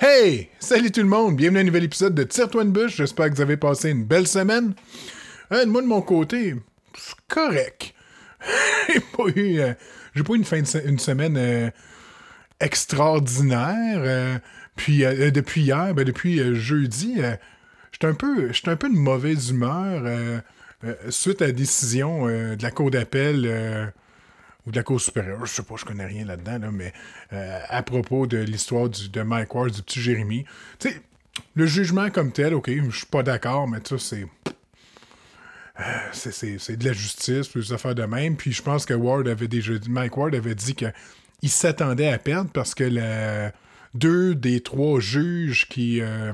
Hey! Salut tout le monde! Bienvenue à un nouvel épisode de Tire-toi une bûche. J'espère que vous avez passé une belle semaine. Moi, de mon côté, c'est correct. j'ai pas eu, euh, j'ai une, semaine euh, extraordinaire. euh, puis depuis hier, ben, depuis jeudi, j'étais un peu j'étais un peu de mauvaise humeur suite à la décision de la Cour d'appel ou de la Cour supérieure, je sais pas, je connais rien là-dedans, là, mais euh, à propos de l'histoire de Mike Ward, du petit Jérémy. Tu sais, le jugement comme tel, ok, je suis pas d'accord, mais ça, c'est. euh, c'est- de la justice, des affaires de même. Puis je pense que Ward avait déjà Mike Ward avait dit qu'il s'attendait à perdre parce que deux des trois juges qui, euh,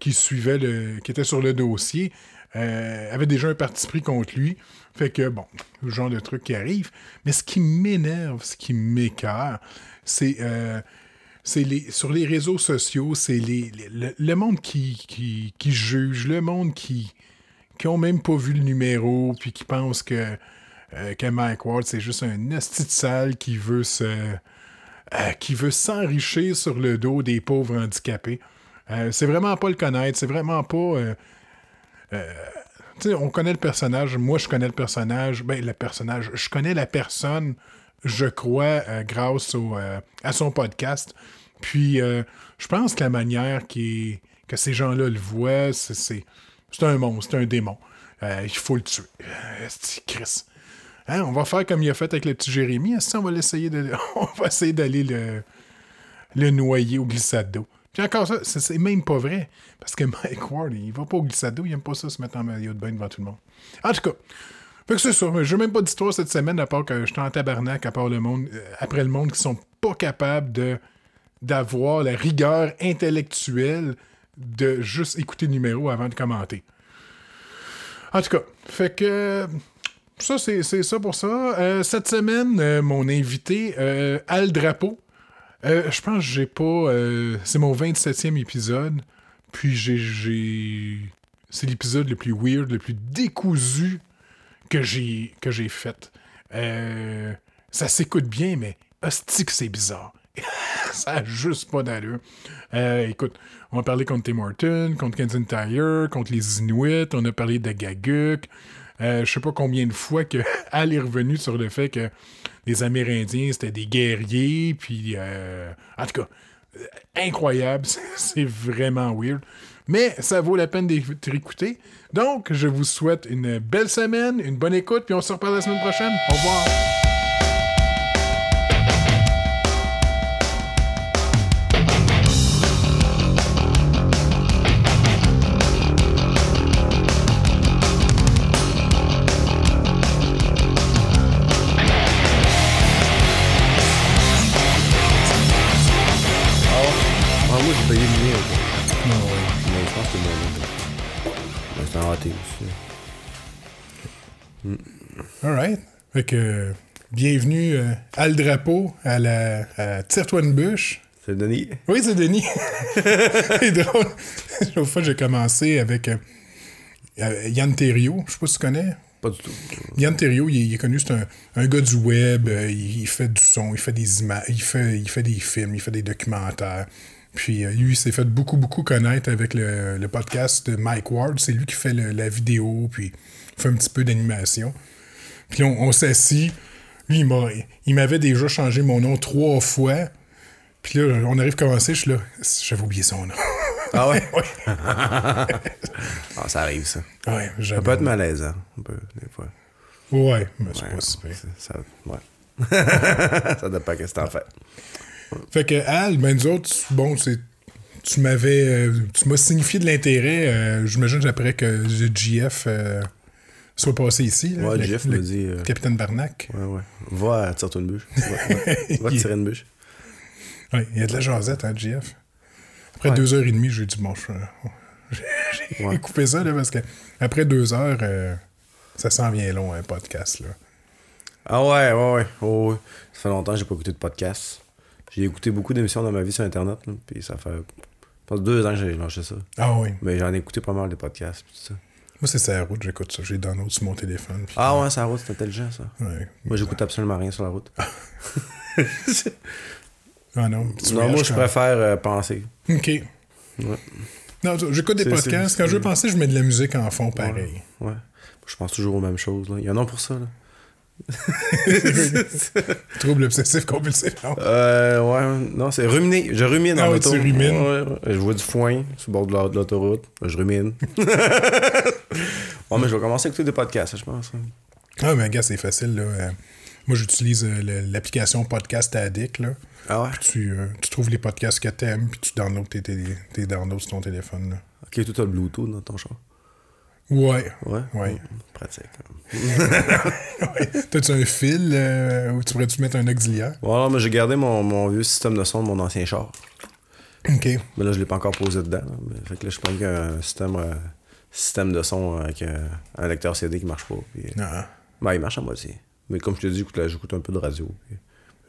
qui suivaient le. qui étaient sur le dossier avaient déjà un parti pris contre lui. Fait que bon, le genre de truc qui arrive. Mais ce qui m'énerve, ce qui m'écœure, c'est. euh, les, sur les réseaux sociaux, c'est les, le, monde qui, qui, qui juge, le monde qui qui ont même pas vu le numéro, puis qui pensent que, euh, que Mike Ward, c'est juste un esti de sale qui veut se. euh, qui veut s'enrichir sur le dos des pauvres handicapés. C'est vraiment pas le connaître, c'est vraiment pas. On connaît le personnage, moi je connais le personnage, ben le personnage, je connais la personne, je crois, euh, grâce euh, à son podcast. Puis euh, je pense que la manière que ces gens-là le voient, c'est, c'est, un monstre, c'est un démon. Il faut le tuer. C'est Chris. Hein, on va faire comme il a fait avec le petit Jérémy. Est-ce va l'essayer de. on va essayer d'aller le, le noyer au glissade d'eau? Puis encore ça, c'est, même pas vrai. Parce que Mike Ward, il va pas au glissade d'eau, il aime pas ça se mettre en maillot de bain devant tout le monde. En tout cas, fait que c'est ça. J'ai même pas d'histoire cette semaine, à part que j'étais en tabarnak, à part le monde, euh, après le monde qui sont pas capables de d'avoir la rigueur intellectuelle de juste écouter le numéro avant de commenter. En tout cas, fait que ça, c'est ça pour ça. Euh, cette semaine, euh, mon invité, Al Drapeau, euh, je pense que j'ai pas. euh, c'est mon 27e épisode. Puis j'ai. C'est l'épisode le plus weird, le plus décousu que j'ai que j'ai fait. Euh, ça s'écoute bien, mais hostie que c'est bizarre. ça a juste pas d'allure. Écoute, on a parlé contre Tim Horton, contre Kenton Tire, contre les Inuits, on a parlé de Gaguk. Euh, je sais pas combien de fois que Al est revenu sur le fait que les Amérindiens, c'était des guerriers, puis... euh, en tout cas, euh, incroyable, c'est- c'est vraiment weird. Mais ça vaut la peine d'être écouté. Donc, je vous souhaite une belle semaine, une bonne écoute, puis on se reparle la semaine prochaine. Au revoir. Aussi. Alright. Fait que, bienvenue euh, Al Drapeau à la à Tire-toi une bûche. C'est Denis. Oui, c'est Denis. c'est drôle. L'autre fois, j'ai commencé avec euh, euh, Yann Thériault. Je sais pas si tu connais. Pas du tout. Yann Thériault, il, est- il est connu, c'est un, un gars du web. euh, il, il fait du son, il fait des images, il fait, il fait des films, il fait des documentaires. Puis euh, lui, il s'est fait beaucoup, beaucoup connaître avec le, le podcast de Mike Ward. C'est lui qui fait le- la vidéo, puis fait un petit peu d'animation. Puis on, on s'assit. Lui, il m'a- il m'avait déjà changé mon nom trois fois. Puis là, on arrive à commencer, je suis là. J'avais oublié son nom. Ah ouais? ouais, Ah, ça arrive, ça. ouais, Ça peut être malaisant. Un peu, des fois. Ouais, mais c'est Ouais, pas c'est- Ça, ouais. ça dépend qu'est-ce que t'en fais. Fait que Al, ben nous autres, bon, c'est. Tu m'avais. euh, tu m'as signifié de l'intérêt, euh, j'imagine après que le GF euh, soit passé ici. là, Ouais, le, Jeff le me dit. euh, Capitaine Barnac. Ouais, ouais. Va tire-toi une bûche. Va, va- va Il- tirer une bûche. Ouais, il y a de la jasette, hein, GF. Après Ouais. deux heures et demie, j'ai dit, bon, j'ai Ouais. coupé ça, là, parce que après deux heures, euh, ça s'en vient long, un podcast, là. Ah ouais, ouais, ouais. Oh, ouais. Ça fait longtemps que j'ai pas écouté de podcast. J'ai écouté beaucoup d'émissions dans ma vie sur Internet. là, puis ça fait. Je pense deux ans que j'ai lâché ça. Ah oui. Mais j'en ai écouté pas mal de podcasts. puis tout ça. Moi, c'est sa route, j'écoute ça. J'ai download sur mon téléphone. puis- Ah ouais, sur la route, c'est intelligent ça. Ouais. Moi, j'écoute absolument rien sur la route. Ah non. tu Non, moi, je préfère euh, penser. OK. Non, j'écoute des C'est- podcasts. c'est- Quand je veux penser, je mets de la musique en fond, pareil. Ouais. Je pense toujours aux mêmes choses. Là. Il y en a pour ça. Là. Trouble obsessif compulsif. non? Euh, ouais, non, c'est ruminer. Je rumine Ah en ouais, auto. tu rumines. Ouais, ouais. Je vois du foin sur le bord la- de l'autoroute. Je rumine. ouais, mais je vais commencer à écouter des podcasts, je pense. Ah, mais gars, c'est facile. Là. Euh, moi, j'utilise euh, l'application Podcast Addict. Là. Ah ouais? Tu, euh, tu trouves les podcasts que t'aimes, puis tu downloads tes, tes, tes downloads sur ton téléphone. Là. Ok, tout a le Bluetooth dans ton char. Ouais. Ouais? Ouais. Pratique. ouais. T'as-tu un fil euh, où tu pourrais-tu mettre un auxiliaire? Ouais, mais j'ai gardé mon, mon vieux système de son de mon ancien char. OK. Mais là, je l'ai pas encore posé dedans. là. Fait que là, je pense qu'il y a un système, euh, système de son avec euh, un lecteur CD qui marche pas. Puis, Ah. ben, il marche à moitié. Mais comme je te dis, j'écoute un peu de radio. puis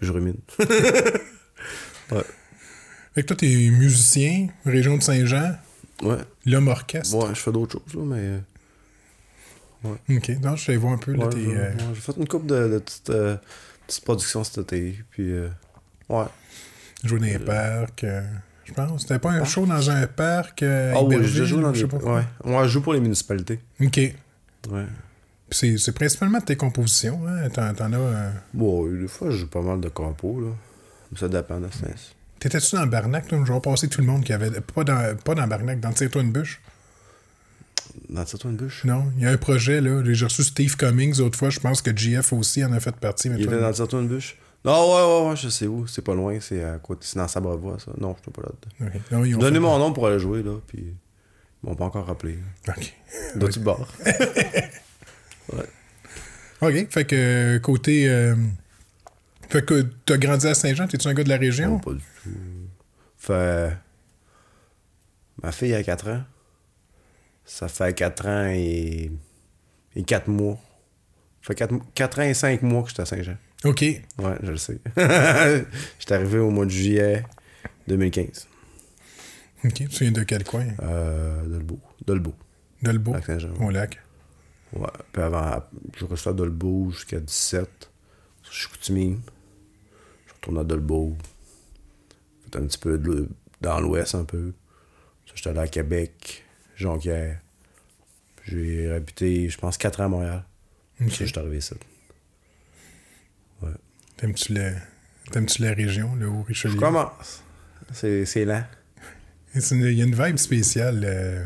je rumine. ouais. Fait que toi, t'es musicien, région de Saint-Jean, Ouais. l'homme orchestre. Ouais, je fais d'autres choses, là, mais. OK. Non, je vais voir un peu. Ouais, j'ai euh, ouais, j'ai fait une couple de, de petites, euh, petites productions cet été. Puis, euh, ouais. joué dans les parcs. Je pense. C'était pas un show dans un parc. Euh, Ah oui, Iberville, je joue dans je sais pas. Ouais. je joue pour les municipalités. OK. Ouais. C'est, c'est principalement tes compositions. Hein? T'en, t'en as. euh, Bon, des fois, je joue pas mal de compos, là. Ça dépend de ce T'étais-tu dans Barnac? Je vais passer tout le monde qui avait. Pas dans, pas dans Barnac, dans Tire-toi une bûche? Dans cette une bûche? Non, il y a un projet, là. J'ai reçu Steve Cummings l'autre fois. Je pense que GF aussi en a fait partie. Mais Il était dans cette une bûche? Non, ouais, ouais, ouais, je sais où. C'est pas loin, c'est à côté. C'est dans Sabrevois, ça. Non, je suis pas là-dedans. Ok. Non, ils ont Donnez fait- mon nom pour aller jouer, là. Puis. Ils m'ont pas encore rappelé. OK. Dois-tu bord? OK. Fait que euh, côté. euh, Fait que t'as grandi à Saint-Jean, t'es-tu un gars de la région? Non, pas du tout. Fait. Ma fille a 4 ans. Ça fait 4 ans et. et 4 mois. Ça fait 4, 4 ans et 5 mois que j'étais à Saint-Jean. OK. Ouais, je le sais. j'étais arrivé au mois de juillet 2015. OK. Tu viens de quel coin? Euh, Dolbeau. Dolbeau. Dolbeau. Lac. Au lac. Ouais. Puis avant, je restais à Dolbeau jusqu'à 17. Je suis coutumier. Je retourne à Dolbeau. Fait un petit peu de dans l'ouest un peu. Ça, J'étais allé à Québec, Jonquière. J'ai habité, je pense, 4 ans à Montréal. OK. Ça, j'étais arrivé ici. T'aimes-tu la... T'aimes-tu la région, le Haut-Richelieu? Je commence. C'est c'est lent. Il y a une vibe spéciale. euh,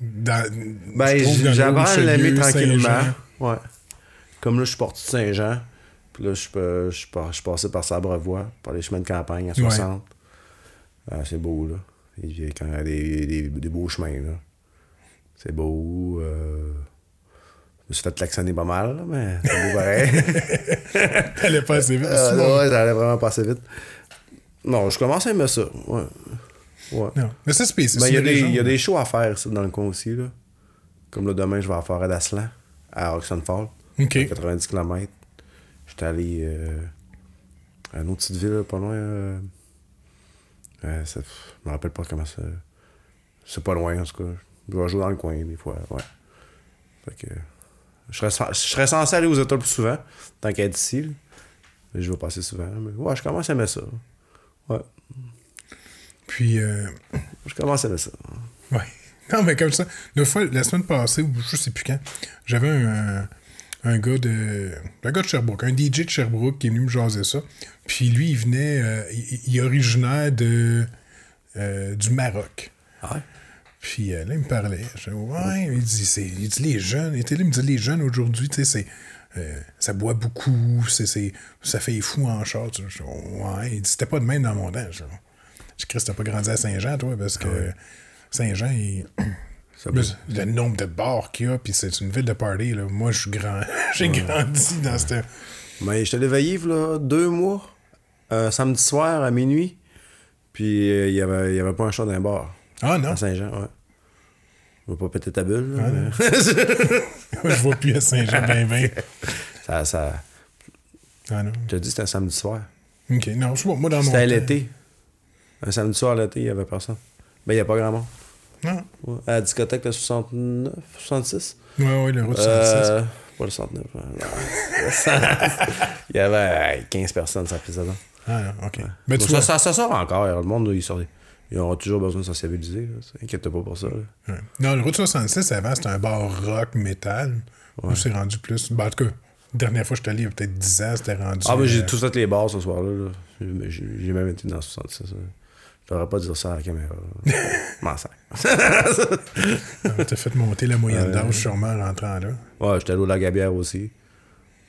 dans, Ben, l'aimer Haut-Richelieu, tranquillement. Ouais. Comme là, je suis parti de Saint-Jean. Puis là, je suis je passé par Sabrevois, par les chemins de campagne à 60. Ah, c'est beau, là. Il y a quand même des, des, des beaux chemins, là. C'est beau. Euh... Je me suis fait klaxonner pas mal, mais c'est beau pareil. T'allais pas assez vite. Bon. ouais, ça allait vraiment passer vite. Non, je commence à aimer ça. Ouais. Ouais. Non. Mais c'est spécial. Ben, il y, y a des shows à faire dans le coin aussi. Là. Comme là, demain, je vais à la forêt d'Aslan, à Oxenfall, OK. à 90 km. J'étais allé euh, à une autre petite ville, pas loin. Euh, euh, ça- je me rappelle pas comment ça. C'est pas loin, en tout cas. Je vais jouer dans le coin, des fois. Ouais. Fait que. Je serais, je serais censé aller aux États plus souvent, tant qu'être ici. là. Mais je vais passer souvent. Mais ouais, je commence à aimer ça. Ouais. Puis, euh, Je commence à aimer ça. ouais. Non, mais comme ça, la, fois, la semaine passée, ou je sais plus quand, j'avais un, un gars de. Un gars de Sherbrooke, un DJ de Sherbrooke qui est venu me jaser ça. Puis lui, il venait. euh, il, il est originaire de, euh, du Maroc. Ah ouais? Puis euh, là, il me parlait. Je dis, ouais, il dit, c'est, il dit les jeunes. Il était là, il me dit, les jeunes aujourd'hui, tu sais, c'est. euh, ça boit beaucoup, c'est, c'est, ça fait fou en char. tu sais. Ouais, il dit, c'était pas de même dans mon temps. Je dis, Chris, t'as pas grandi à Saint-Jean, toi, parce que Saint-Jean, il- le, le nombre de bars qu'il y a, puis c'est une ville de party, là. Moi, je suis grand. J'ai grandi dans cette. Mais j'étais allé veiller, là, deux mois, un samedi soir à minuit, puis euh, il y avait, y avait pas un chat dans un bar Ah non, à Saint-Jean, ouais. Je vais pas péter ta bulle, là, Ah, mais je vois plus à Saint-Jean, ben, ben. ça, ça... Ah non. Je te dis, c'était un samedi soir. Ok, non, je sais pas, moi, dans mon. C'était l'été. Un samedi soir, l'été, il y avait personne. Ben, il y a pas grand monde. Non. Ouais. À la discothèque, le 69, 66. Ouais, ouais, le route 66. Euh, pas le 69. ouais, non. il y avait euh, 15 personnes, ça faisait ça. Ah, ok. Ben, tu vois, ça, ça, ça sort encore. Le monde, ils, sortent, ils auront toujours besoin de sociabiliser. là. Inquiète-toi pas pour ça. là. ouais. Non, le Route 66, avant, c'était un bar rock métal. Nous, c'est rendu plus. Ben, en tout cas, la dernière fois que je suis allé, il y a peut-être 10 ans, c'était rendu. Ah, mais j'ai euh, tout fait les bars ce soir-là. là. J'ai même été dans 66. ça. Je devrais pas dire ça à la caméra. M'en sers. euh, T'as fait monter la moyenne Ouais. d'âge sûrement en rentrant là. Ouais, j'étais allé au Lagabière aussi.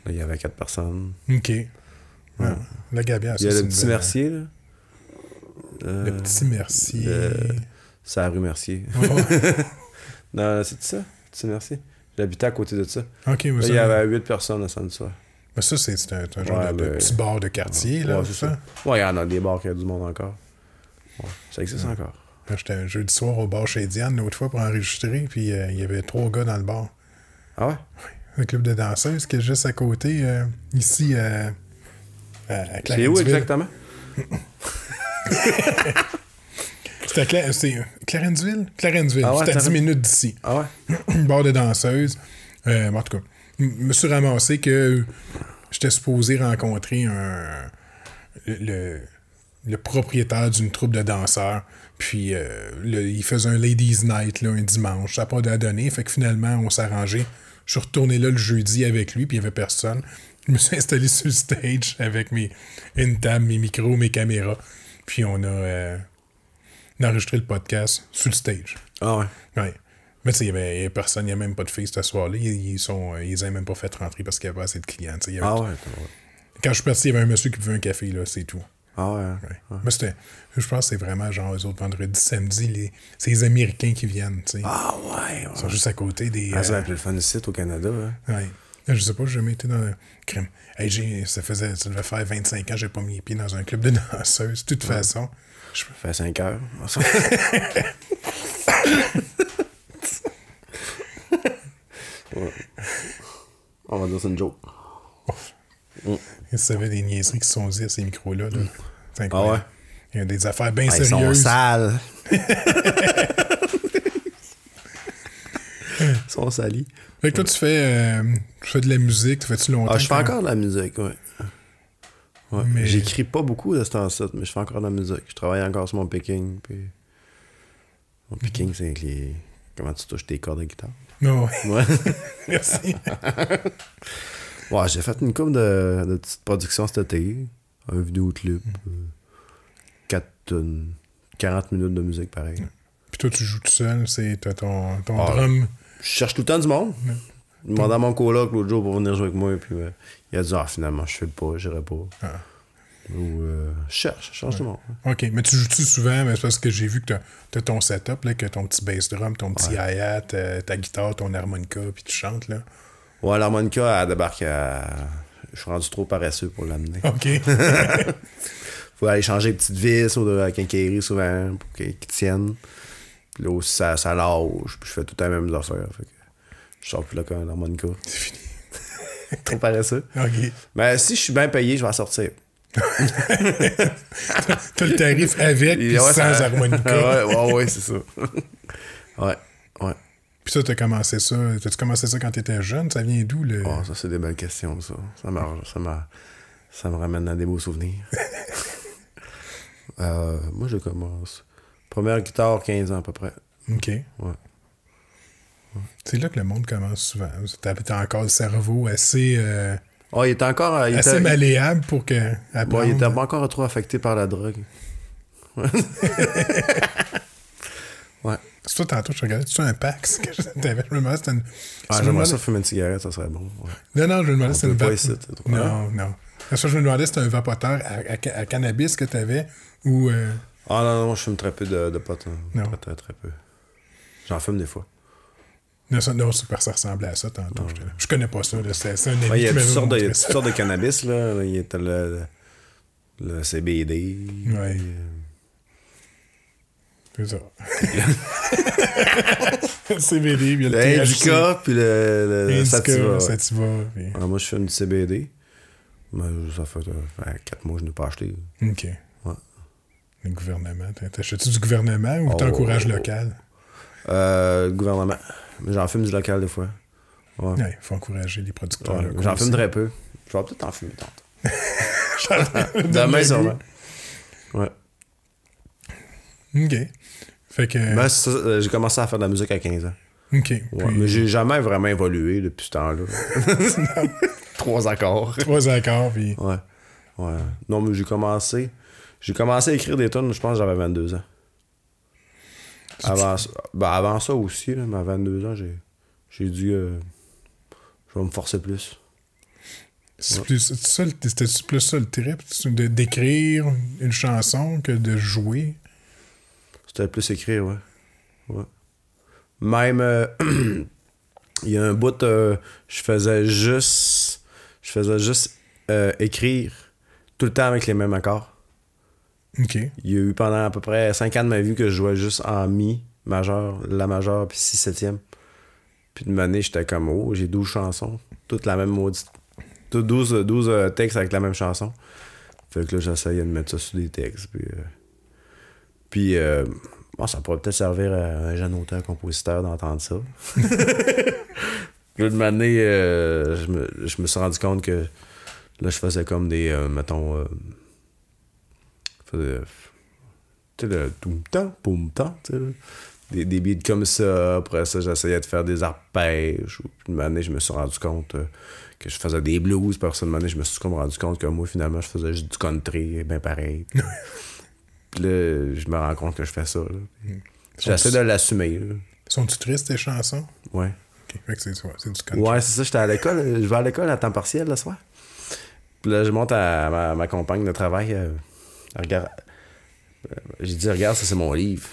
Là, il y avait quatre personnes. Ok. Ouais. La Gabière, Il y a ça, le petit Mercier, là. Euh, Le petit Mercier. le- C'est la rue Mercier. Oh, non, c'est ça, petit Mercier. J'habitais à côté de ça. ok, mais Là, ça, il y avait huit personnes le samedi soir. mais ça, c'est un, genre Ouais, de, petit bar de quartier, là. Ouais, c'est ça. Ouais, il y en a des bars qui a du monde encore. Ça existe encore. J'étais un jeudi soir au bar chez Diane l'autre fois pour enregistrer, puis euh, il y avait trois gars dans le bar. Ah ouais? Un club de danseuses qui est juste à côté, euh, ici, euh, à, C'est où exactement? C'était Cla- c'est, euh, Clarenceville? Clarenceville. Ah ouais, C'était à 10 Claren- minutes d'ici. Ah ouais? une bar de danseuses. Euh, en tout cas, je me suis ramassé que j'étais supposé rencontrer un, le, le propriétaire d'une troupe de danseurs. Puis euh, le- il faisait un Ladies Night là, un dimanche. Ça n'a pas donné. Fait que finalement, on s'est arrangé. Je suis retourné là le jeudi avec lui, puis il n'y avait personne. Je me suis installé sur le stage avec mes, une table, mes micros, mes caméras. Puis on a, euh, enregistré le podcast sur le stage. Ah ouais. Ouais. Mais tu sais, il y avait personne, il n'y a même pas de filles ce soir-là. Ils, ils sont, euh, ils les même pas fait rentrer parce qu'il n'y avait pas assez de clients. y avait- Ah ouais. Quand je suis parti, il y avait un monsieur qui buvait un café, là, c'est tout. Ah ouais. Ouais. Mais c'était, je pense que c'est vraiment genre eux autres vendredi, samedi, les, c'est les Américains qui viennent. tu sais. Ah ouais. Ils sont juste à côté des. Ah, ça euh, le fun site au Canada. Hein. ouais. Je sais pas, j'ai jamais été dans un crime. Hey, j'ai, ça faisait, ça devait faire 25 ans, j'ai pas mis les pieds dans un club de danseuses. De toute façon, je, Ça fait 5 heures. Ouais. On va dire que c'est une joke. il savait des niaiseries qui se sont dites à ces micros-là. là. C'est Ah ouais? Il y a des affaires bien Ah, ils sont sérieuses. sales. ils sont salis. Fait que toi, tu fais, euh, tu fais de la musique, tu fais-tu longtemps? Ah, je fais encore de la musique, ouais. Ouais. Mais- J'écris pas beaucoup de ce temps-ci, mais je fais encore de la musique. Je travaille encore sur mon picking. Puis... Mon picking, c'est avec les... comment tu touches tes cordes de guitare. Non, Ouais. merci. ouais, j'ai fait une couple de, de petites productions cet été. Un vidéoclip. Mm. euh, 4 tonnes. 40 minutes de musique, pareil. Puis toi, tu joues tout seul, c'est t'as ton, ton Ah. drum. Je cherche tout le temps du monde. Je demandais à mon coloc l'autre jour pour venir jouer avec moi, puis euh, il a dit Ah, finalement, je fais le pas, j'irai pas. Ah. Ou euh, je cherche, je cherche du monde. OK, mais tu joues-tu souvent? Mais c'est parce que j'ai vu que t'as as ton setup, là, que ton petit bass drum, ton petit hi-hat, euh, ta guitare, ton harmonica, puis tu chantes, là? Ouais, l'harmonica, elle débarque à. Je suis rendu trop paresseux pour l'amener. OK. Faut aller changer de petites vis ou de la quincaillerie souvent pour qu'ils tiennent. Là aussi, ça, ça lâche. Puis je fais tout les mêmes affaires. Fait que je sors plus là qu'un harmonica. c'est fini. trop paresseux. OK. Mais si je suis bien payé, je vais en sortir. T'as le tarif avec, puis ouais, sans ça- harmonica. ouais, ouais, ouais, c'est ça. ouais, ouais. Puis ça, t'as commencé ça. T'as-tu commencé ça quand t'étais jeune? Ça vient d'où, le... Oh, ça, c'est des belles questions, ça. Ça, m'a- ça, ça me ramène à des beaux souvenirs. Euh, moi, je commence. Première guitare, 15 ans à peu près. OK. Ouais. C'est là que le monde commence souvent. T'as encore le cerveau assez, euh, Oh, il était encore. Il assez était, malléable pour que... bon, il était pas encore trop affecté par la drogue. ouais. C'est toi, tantôt, je regardais, tu un Pax que t'avais. Je me demandais si c'était une. Ah, si je me j'aimerais ça fumer une cigarette, ça serait bon. ouais. Non, non, je me demandais si c'était une ici, trop- Non, non. Ça, je me demandais si c'était un vapoteur à, à- à cannabis que t'avais ou. euh, Ah non, non, je fume très peu de, de potes. hein. Non. Très, très, très peu. J'en fume des fois. Non, ça, non, que ça ressemblait à ça tantôt. là. Je connais pas ça. C'est un ami Ouais, il y a toutes sortes, de, sortes de cannabis, là. Il y a le, le, CBD. Ouais. C'est ça. le CBD, puis euh, le THC. Puis le, le, le Sativa. Sativa, puis- Ah, moi, je fume du CBD. Mais ça fait 4 mois que je n'ai pas acheté. OK. Le gouvernement. T'achètes-tu du gouvernement ou Oh. t'encourages local? Euh, le gouvernement. J'en fume du local des fois. Ouais. Ouais, il faut encourager les producteurs Ouais, locaux J'en fume très peu. Je vais peut-être en fumer tantôt. Demain, sûrement. Ouais. OK. Fait que. Ben, euh, j'ai commencé à faire de la musique à 15 ans. OK. Ouais, Puis, Mais j'ai jamais vraiment évolué depuis ce temps-là. Trois accords. trois accords, puis. Ouais. Ouais. Non, mais j'ai commencé. J'ai commencé à écrire des tonnes, je pense que j'avais 22 ans. Avant, ça- ben, avant ça aussi, là, mais à 22 ans, j'ai, j'ai dû. euh, je vais me forcer plus. C'est plus, ça, c'était plus ça le trip, de- d'écrire une chanson que de jouer? C'était plus écrire, ouais. ouais. Même, euh, il y a un bout, euh, je faisais juste, je faisais juste euh, écrire tout le temps avec les mêmes accords. Il y a eu pendant à peu près 5 ans de ma vie que je jouais juste en mi, majeur, la majeure, puis 6 septième. Puis de année, j'étais comme, oh, j'ai 12 chansons, toutes la même maudite. Toutes 12, 12 euh, textes avec la même chanson. Fait que là, j'essayais de mettre ça sur des textes. Puis, euh, puis euh, bon, ça pourrait peut-être servir à un jeune auteur-compositeur d'entendre ça. Puis de m'année, euh, je, me, je me suis rendu compte que là, je faisais comme des, mettons, euh, tu sais, le toum tam poum là. des, des beats comme ça. Après ça, j'essayais de faire des arpèges. Puis une année, je me suis rendu compte euh, que je faisais des blues. Puis après une année, je me suis comme rendu compte que moi, finalement, je faisais juste du country, bien pareil. Puis là, je me rends compte que je fais ça. là. J'essaie de l'assumer. Sont-tu tristes, tes chansons? Ouais. OK. Fait que c'est ouais, du country. Ouais, c'est ça, j'étais à l'école. Je vais à l'école à temps partiel le soir. Puis là, je monte à ma, ma compagne de travail. euh, regarde. euh, J'ai dit, regarde, ça c'est mon livre.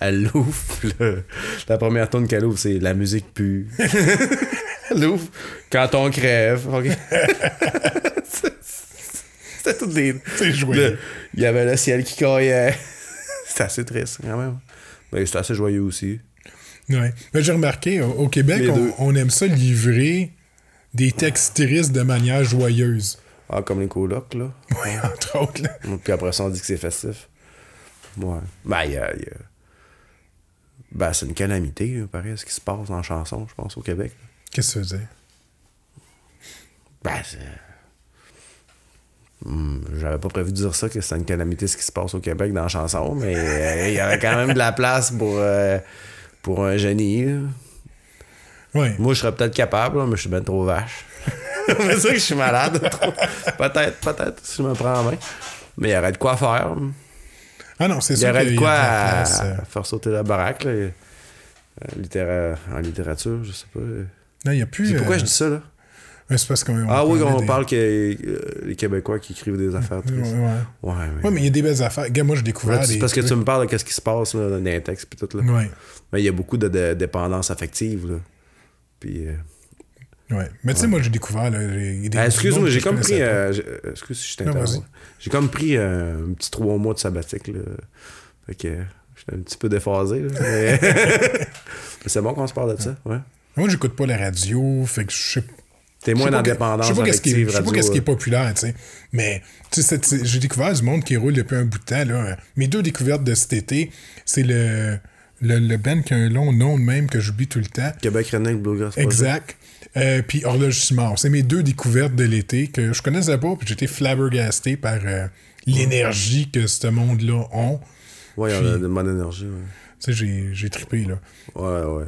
Elle l'ouvre. La première tune qu'elle ouvre, c'est La musique pue. Elle l'ouvre. Quand on crève. ok. C'était toutes les. C'est joyeux. Il y avait le ciel qui caillait. C'était assez triste, quand même. Mais c'était assez joyeux aussi. Ouais. Mais j'ai remarqué, au, Québec, on, on aime ça livrer des textes tristes de manière joyeuse. Ah, comme les colocs, là. Oui, entre autres. là. Puis après ça, on dit que c'est festif. Ouais. Ben, il y a. il y a- Ben, c'est une calamité, pareil, ce qui se passe en chanson, je pense, au Québec. Qu'est-ce que ça veut dire? Ben, c'est. Hmm, J'avais pas prévu de dire ça, que c'était une calamité ce qui se passe au Québec dans la chanson, mais euh, il y avait quand même de la place pour, euh, pour un génie. là. Oui. Moi, je serais peut-être capable, là, mais je suis bien trop vache. c'est ça que je suis malade. peut-être, peut-être, si je me prends en main. Mais il y aurait de quoi faire. Ah non, c'est Il y sûr aurait de y quoi à euh. faire sauter la baraque. Là. Euh, littéra- En littérature, je sais pas. Non, il n'y a plus. Pourquoi euh, je dis ça, là? c'est parce qu'on. Ah oui, on des- parle que euh, les Québécois qui écrivent des affaires Ouais, tristes. ouais. Ouais, mais... Ouais, il y a des belles affaires. Gars, moi, j'ai découvert. Des parce que tu me parles de ce qui se passe là, dans les textes puis tout là. Ouais. Mais il y a beaucoup de, de dépendance affective là. Puis euh, Ouais. Mais tu sais, moi, j'ai découvert. Ah, excuse-moi, j'ai comme pris pas. euh, euh, excuse si je t'interromps. J'ai comme pris euh, un petit trois mois de sabbatique là. Fait que euh, j'étais un petit peu déphasé là, mais... c'est bon qu'on se parle de ça, ouais. Moi, j'écoute pas la radio. Fait que je sais T'es moins pas dans que- dépendance Je sais pas qu'est-ce qui, est- pas radio. qui est euh. populaire, tu sais. Mais tu sais, cette- j'ai découvert du monde qui roule depuis un bout de temps. Là. Mes deux découvertes de cet été, c'est le, le, le band qui a un long nom de même que j'oublie tout le temps. Québec Redneck Bluegrass Project. Euh, puis Horloge. C'est mes deux découvertes de l'été que je connaissais pas, puis j'étais flabbergasté par euh, l'énergie que ce monde-là ont. Ouais, il y a de bonne énergie, ouais. Tu sais, j'ai, j'ai trippé, là. Ouais, ouais.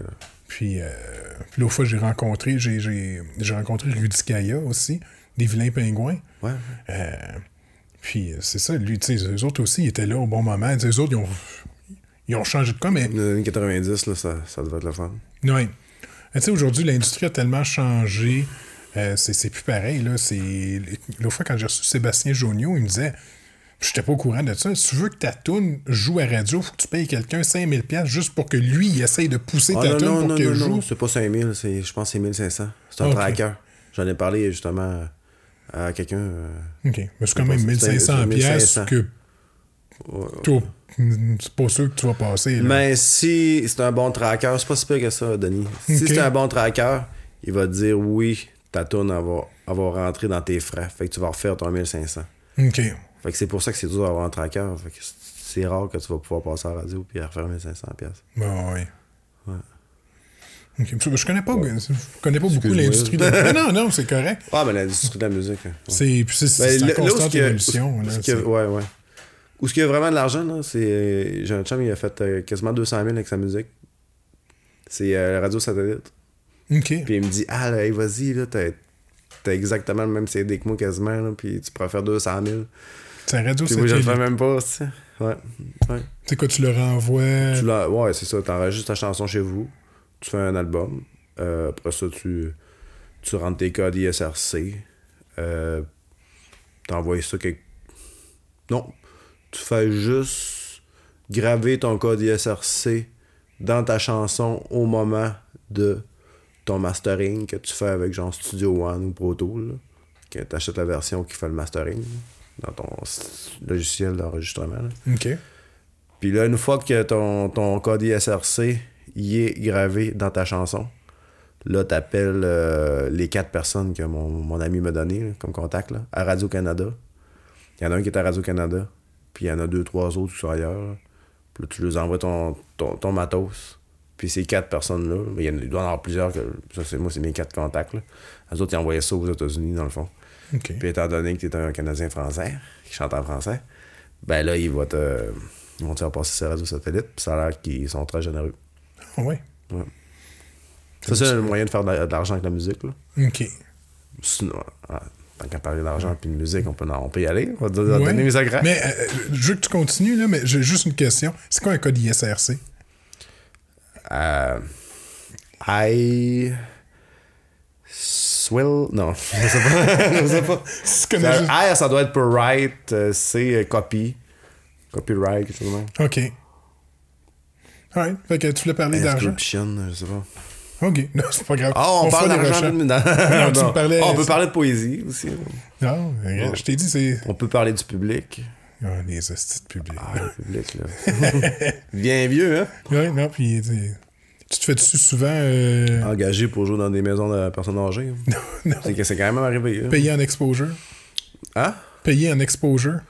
Puis, euh, puis l'autre fois, j'ai rencontré, j'ai, j'ai, j'ai rencontré Rudy Kaya aussi, des vilains pingouins. Ouais. Euh, puis c'est ça, lui, tu sais, eux autres aussi, ils étaient là au bon moment. Tu sais, Eux autres, ils ont, ils ont changé de quoi, mais Les années 90, là, ça, ça devait être le fun. ouais. Mais Tu sais, aujourd'hui, l'industrie a tellement changé, euh, c'est, plus pareil. L'autre fois, quand j'ai reçu Sébastien Jonio, il me disait, je n'étais pas au courant de ça, si tu veux que ta toune joue à radio, faut que tu payes quelqu'un 5000$ piastres juste pour que lui, il essaye de pousser Ah, ta non, toune non, pour qu'elle non, joue. non, c'est pas 5000, c'est, je pense que c'est 1500. C'est un tracker. J'en ai parlé justement à quelqu'un. euh, OK. Mais c'est quand même ça, 1500 c'est pièces 1500. que ouais. C'est pas sûr que tu vas passer. Là. Mais si c'est un bon tracker, c'est pas si pire que ça, Denis. Si c'est un bon tracker, il va te dire oui, ta tourne elle va, elle va rentrer dans tes frais. Fait que tu vas refaire ton 1500. OK. Fait que c'est pour ça que c'est dur d'avoir un tracker. Fait que c'est rare que tu vas pouvoir passer à la radio puis refaire 1500 pièces. Bon, oui. Ouais. Ok. Je connais pas, je connais pas beaucoup l'industrie de la Non, non, c'est correct. Ah, mais l'industrie de la musique. hein. Ouais. C'est c'est- c'est Ben, en constante évolution. là, c'est- ouais, ouais. Où ce qu'il y a vraiment de l'argent, là, c'est. J'ai un chum, il a fait euh, quasiment 200 000 avec sa musique. C'est euh, la radio satellite. Ok. Puis il me dit, ah, là, hey, vas-y, là, t'as t'as exactement le même CD que moi quasiment, là, puis tu pourrais faire 200 000. C'est radio Puis moi, je le satellite. fais même pas, tu sais. Ouais. ouais. C'est quoi, tu le renvoies? Tu l'as- ouais, c'est ça. T'enregistres ta chanson chez vous. Tu fais un album. Euh, après ça, tu, tu rentres tes codes ISRC. Euh, T'envoies ça quelque. Non. Tu fais juste graver ton code ISRC dans ta chanson au moment de ton mastering que tu fais avec genre Studio One ou Pro Tool. Que t'achètes la version qui fait le mastering dans ton logiciel d'enregistrement. Ok. Puis là, une fois que ton, ton code ISRC y est gravé dans ta chanson, là, t'appelles euh, les quatre personnes que mon, mon ami m'a donné là, comme contact là, à Radio-Canada. Il y en a un qui est à Radio-Canada, puis il y en a deux, trois autres qui sont ailleurs. Puis là, tu leur envoies ton, ton, ton matos. Puis ces quatre personnes-là, mais il, y en il doit y en avoir plusieurs, que, ça, c'est, moi, c'est mes quatre contacts. Là. Les autres, ils envoyaient ça aux États-Unis, dans le fond. Puis étant donné que tu es un Canadien français qui chante en français, ben là, ils vont te, ils vont te faire passer sur radio satellite. Puis ça a l'air qu'ils sont très généreux. Ah Ouais? Ça, c'est le moyen de faire de l'argent avec la musique. Là. Ok. Sinon, tant qu'à parler d'argent puis de musique, on peut, on peut y aller. On va Ouais. donner mes agrès. Mais euh, je veux que tu continues, là, mais j'ai juste une question. C'est quoi un code ISRC? Euh, I. Swill. Non, je sais pas. je sais pas. Juste- R, ça doit être pour write. euh, C, euh, copy. Copyright, quelque chose. Ok. Alright. Fait que tu voulais parler d'argent. Inscription, je sais pas. Ok. Non, c'est pas grave. Ah, on, parle d'argent. Non, Non, non. parlais- Ah, on peut parler de poésie aussi. Non, je t'ai dit, c'est. On peut parler du public. Ah, les hosties de public. Ah, le public, là. Bien vieux, hein? Ouais, non, puis tu te fais dessus souvent euh, Engagé pour jouer dans des maisons de personnes âgées. non, C'est que c'est quand même arrivé. hein? payer en exposure. Hein? Payer en exposure.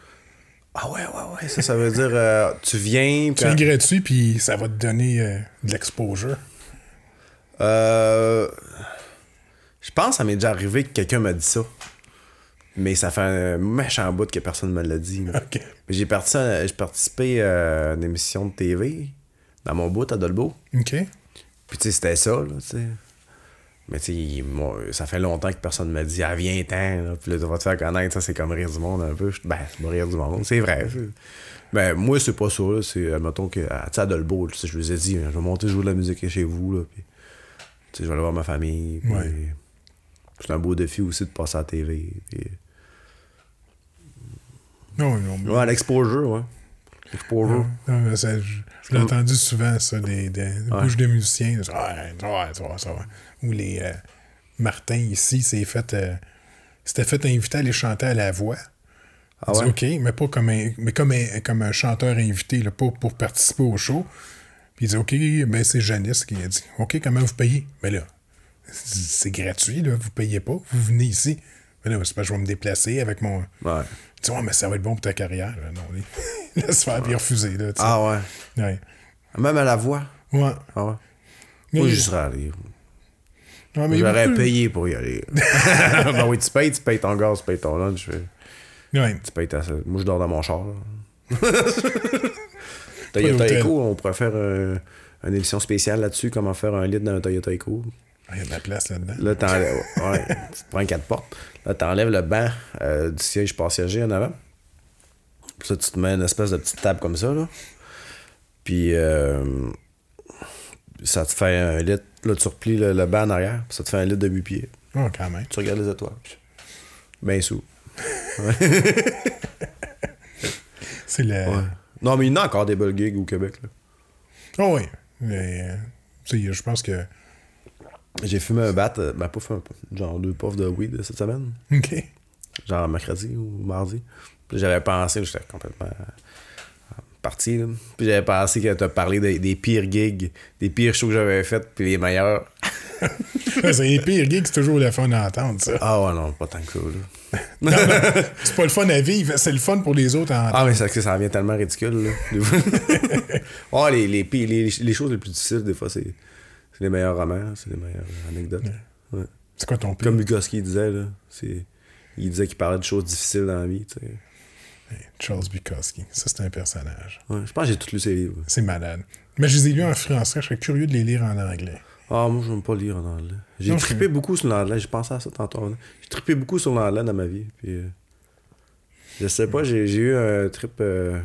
Ah ouais, ouais, ouais. Ça, ça veut dire euh, tu viens. Tu viens gratuit, puis ça va te donner euh, de l'exposure. Euh, je pense que ça m'est déjà arrivé que quelqu'un m'a dit ça. Mais ça fait un méchant bout que personne ne me l'a dit. là. Ok. Mais J'ai participé, participé à une émission de TV dans mon bout à Dolbeau. OK. Puis tu sais, c'était ça, là, tu sais. Mais tu sais, ça fait longtemps que personne ne m'a dit « Ah, viens-t'en, là. » Puis là, tu vas te faire connaître, ça, c'est comme rire du monde un peu. Ben, c'est pas rire du monde, c'est vrai. Ben, moi, c'est pas ça, là. C'est, admettons que, ah, tu sais, à Dolbeau, je vous ai dit, je vais monter jouer de la musique chez vous, là. Puis, je vais aller voir ma famille. Puis, Ouais. c'est un beau défi aussi de passer à la TV. Puis, Non, non, mais- ouais, l'exposure, ouais. L'exposure. non, mais ça, je je l'ai entendu souvent, ça, des, des bouches de musiciens. Ça ça. Ou les. euh, Martin, ici, s'est fait. euh, s'était fait inviter à aller chanter à la voix. Ah ouais? OK, mais pas comme un, mais comme un, comme un chanteur invité, là, pas pour participer au show. Puis il dit, OK, ben c'est Janice qui a dit, OK, comment vous payez? Ben là, c'est gratuit, là, vous payez pas, vous venez ici. Ben là, c'est pas, je vais me déplacer avec mon. Ouais. Dit, ouais, mais ça va être bon pour ta carrière. Là. Non, il- laisse faire, puis refuser, là, tu. Ah ouais. Ouais. Même à la voix. Ouais. Ah ouais. Mais- Moi, j'y serais allé. Mais J'aurais payé pour y aller. ben oui, tu payes, tu payes ton gaz, tu payes ton lunch. Ouais. Tu payes ta... Moi, je dors dans mon char. Toyota. Echo, on pourrait faire euh, une émission spéciale là-dessus, comment faire un lit dans un Toyota Echo. Ah, Il y a de la place là-dedans. Là, t'enlèves... ouais, tu prends quatre portes. Là, t'enlèves le banc euh, du siège passager en avant. Puis ça, tu te mets une espèce de petite table comme ça, là. Puis... euh, ça te fait un lit. Là, tu replies le, le banc en arrière. puis ça te fait un lit de 8 pieds. Oh, quand même. Tu regardes les étoiles. Ben sous. C'est le. Ouais. Non, mais il y en a encore des belles gigs au Québec. Là. Oh, oui. Mais, euh, tu sais, je pense que. J'ai fumé un bat, euh, ben un genre deux puffs de weed cette semaine. OK. Genre mercredi ou mardi. Puis j'avais pensé, j'étais complètement euh, parti. Là. Puis j'avais pensé que t'as parlé des, des pires gigs, des pires shows que j'avais fait, puis les meilleurs. c'est les pires gigs, c'est toujours le fun à entendre, ça. Ah ouais, non, pas tant que ça. Là. C'est pas le fun à vivre, c'est le fun pour les autres. Ah, mais c'est que ça devient tellement ridicule. Là. oh, les, les, les, les choses les plus difficiles, des fois, c'est. c'est les meilleurs romans, c'est les meilleures anecdotes. Ouais. C'est quoi ton pire? Comme Bukowski disait, là, c'est... il disait qu'il parlait de choses difficiles dans la vie. tu sais. Charles Bukowski. Ça, c'est un personnage. Ouais, je pense que j'ai tous lu ses livres. C'est malade. Mais je les ai lus en français. Je serais curieux de les lire en anglais. Ah, moi, je n'aime pas lire en anglais. J'ai Non, trippé je- beaucoup sur l'anglais. J'ai pensé à ça tantôt. J'ai trippé beaucoup sur l'anglais dans ma vie. Puis, euh, je sais pas, j'ai j'ai eu un trip. euh,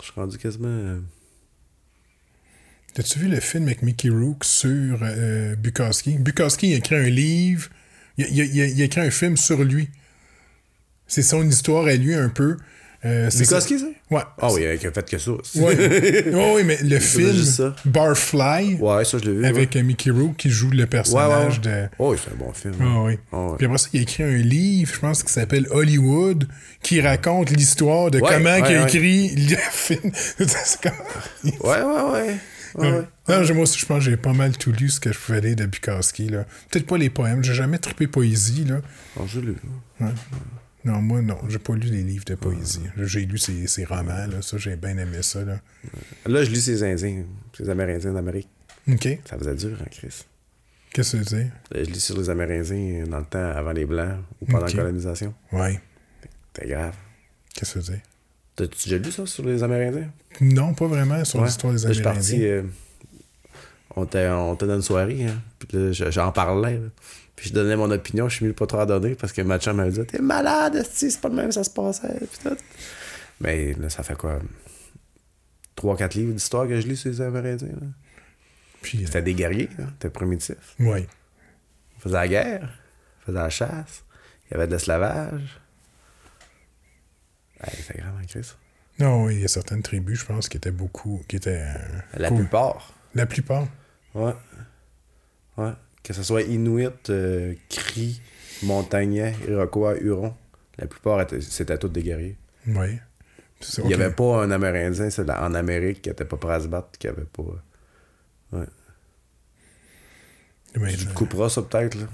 je suis rendu quasiment. euh, As-tu vu le film avec Mickey Rourke sur euh, Bukowski? Bukowski il a écrit un livre. Il, il- il- il a écrit un film sur lui. C'est son histoire à lui un peu. Euh, c'est Bukowski, ça? Ouais. Ah oui, il a fait que ça. Ouais. Oui, mais le film. Barfly Ouais, ça, je l'ai vu. avec ouais. euh, Mickey Rourke qui joue le personnage ouais. de. Oh, oui, c'est un bon film. Ah oui. Ah. Puis après ça, il a écrit un livre, je pense, qui s'appelle Hollywood, qui raconte l'histoire de comment il a ouais. écrit le film. C'est comme- Ouais, ouais, ouais. ouais, ouais. Non, moi aussi, je pense que j'ai pas mal tout lu ce que je pouvais lire de Bukowski. là. Peut-être pas les poèmes, j'ai jamais trippé poésie. Là. Non, je l'ai. Non, moi, non, j'ai pas lu les livres de poésie. J'ai lu ses, ses romans, là. ça, j'ai bien aimé ça. Là. Là, je lis ces Indiens, ces Amérindiens d'Amérique. OK. Ça faisait dur, hein, Chris. Qu'est-ce que tu veux dire? Je lis sur les Amérindiens dans le temps avant les Blancs ou pendant la colonisation. Ouais. C'était grave. Qu'est-ce que dire? T'as-tu déjà lu ça sur les Amérindiens? Non, pas vraiment sur Ouais. l'histoire des Là, je suis Amérindiens. parti. euh, on était dans une soirée, hein. Puis j'en parlais. là. Puis je donnais mon opinion, je suis mieux pas trop en donner parce que ma chum m'a dit T'es malade, c'est pas le même, ça se passait. Puis tout. Mais là, ça fait quoi? 3-4 livres d'histoire que je lis sur les Amérindiens. là. Puis, euh, C'était des guerriers. C'était primitif. ouais. On faisait la guerre, on faisait la chasse, il y avait de l'esclavage. C'est grave, hein, Chris. Non, oui, il y a certaines tribus, je pense, qui étaient beaucoup. qui étaient. euh, La cool. plupart. La plupart. Ouais. Ouais. Que ce soit Inuit, euh, Cri, Montagnais, Iroquois, Huron. La plupart, c'était tous des guerriers. Oui. C'est- Il n'y avait pas un Amérindien c'est la- en Amérique qui était pas prêt à se battre, qui avait pas. Ouais. Mais, Tu te couperas ça peut-être, là.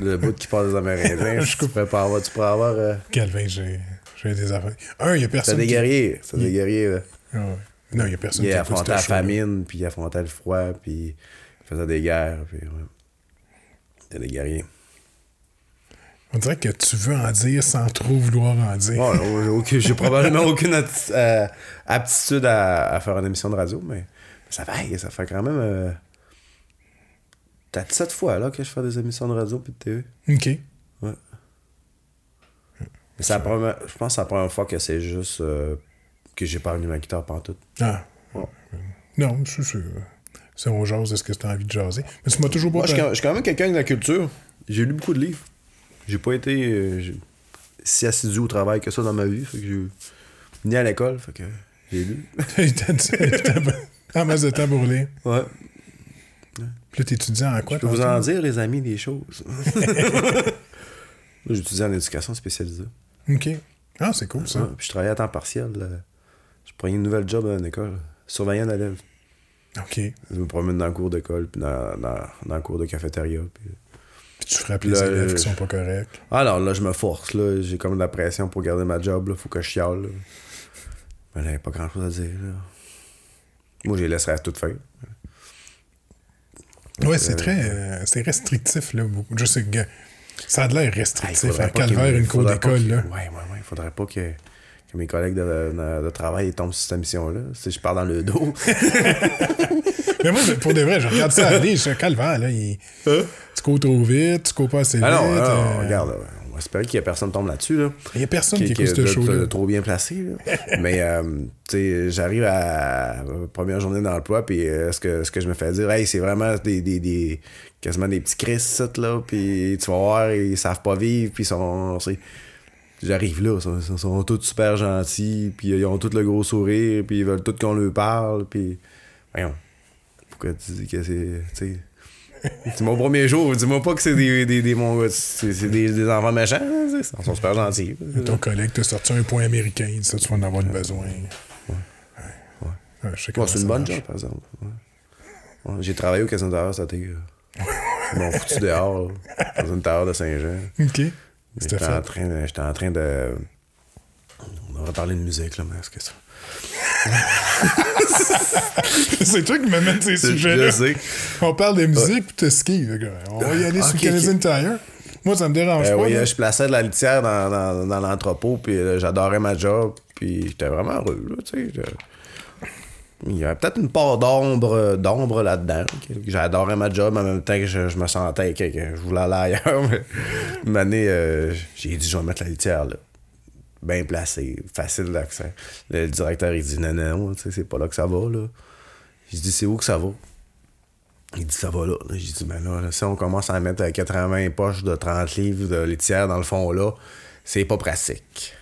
Le bout qui parle des Amérindiens. Je tu, pourrais pas avoir, tu pourrais avoir. euh, Calvin, j'ai j'ai des affaires. Un, il y a personne. des qui- guerriers. C'était des guerriers, là. Ah ouais. Non, il y a personne Il qui affrontait la famine, puis il affrontait le froid, puis il faisait des guerres, puis ouais. C'était des guerriers. On dirait que tu veux en dire sans trop vouloir en dire. Bon, j'ai probablement aucune euh, aptitude à, à faire une émission de radio, mais ça fait, ça fait quand même. Euh, T'as sept fois là que je fais des émissions de radio puis de TV. OK. Mais c'est la première- je pense que c'est la première fois que c'est juste euh, que j'ai pas revenu ma guitare pantoute. Ah. Ouais. Non, suis sûr. Si on jase, est-ce que tu as envie de jaser? Mais tu m'as toujours pas Moi, je suis quand- je suis quand même quelqu'un de la culture. J'ai lu beaucoup de livres. J'ai pas été euh, si assidu au travail que ça dans ma vie. Fait que j'ai ni à l'école, fait que j'ai lu. T'as en masse de temps pour lire. Ouais. Puis là, t'étudies en quoi? Je peux vous en dire, les amis, des choses. Moi, j'étudie en éducation spécialisée. OK. Ah, c'est cool, ça. Ouais, puis je travaillais à temps partiel. euh, Je prenais une nouvelle job dans l'école. Surveillant d'élèves. OK. Puis Je me promène dans le cours d'école, puis dans, dans, dans le cours de cafétéria. Puis... tu frappes les élèves je- qui sont pas corrects. Alors là, je me force. là. J'ai comme de la pression pour garder ma job. Là. Faut que je chiale. Là. Mais là, il n'y a pas grand-chose à dire. Là. Moi, je les laisserais à tout faire. Ouais, c'est euh, très euh, c'est restrictif, là. beaucoup. Je sais que ça a de l'air Ah, restrictif. à calvaire, une cour d'école, là. Ouais, ouais, ouais. Faudrait pas que, que mes collègues de, de- de travail tombent sur cette mission-là. Si je pars dans le dos. Mais moi, pour de vrai, je regarde ça aller, je suis calvaire, là. il- Tu cours trop vite, tu cours pas assez ah vite. ah non, euh, regarde. là, On va espérer qu'il n'y a personne qui tombe là-dessus. Là. Il y a personne qui, qui, écoute ce de- trop bien placé. là. Mais, euh, tu sais, j'arrive à la première journée d'emploi, puis euh, ce, que, ce que je me fais dire, hey, c'est vraiment des, des, des- quasiment des petits Chris, là, puis tu vas voir, ils savent pas vivre, puis ils sont. J'arrive là, ils sont, tous super gentils, puis ils ont tous le gros sourire, puis ils veulent tout qu'on leur parle, puis. Voyons. Pourquoi tu dis que c'est. tu sais, C'est mon premier jour, dis-moi pas que c'est des, des, des, mon- c'est c'est des, des enfants méchants, ils sont super gentils. Ton collègue t'a sorti un point américain, ça, tu vas en avoir besoin. Ouais. Ouais, Ouais, c'est ça une bonne job, par exemple. J'ai travaillé au Casino Tower été. là. Ils m'ont foutu dehors, là, dans une tower de Saint-Jean. OK. J'étais en train de. J'étais en train de. On aurait parlé de musique, là, mais est-ce que ça? c'est toi qui mets ces sujets-là. On parle de musique puis de ski. fait que On va y aller sur Ok, Canadian Tire. Moi, ça me dérange Ben pas. oui, là. je plaçais de la litière dans, dans, dans l'entrepôt, puis euh, j'adorais ma job, puis j'étais vraiment heureux, là, tu sais. Je- Il y avait peut-être une part d'ombre euh, d'ombre là-dedans. J'adorais ma job, en même temps que je, je me sentais que, je voulais aller ailleurs. Mais une année, euh, j'ai dit, je vais mettre la litière là. Bien placé, facile d'accès. Le directeur, il dit, non, non, c'est pas là que ça va, là. J'ai dit, c'est où que ça va? Il dit, ça va là. J'ai dit, ben là, si on commence à mettre euh, 80 poches de 30 livres de litière dans le fond là, c'est pas pratique.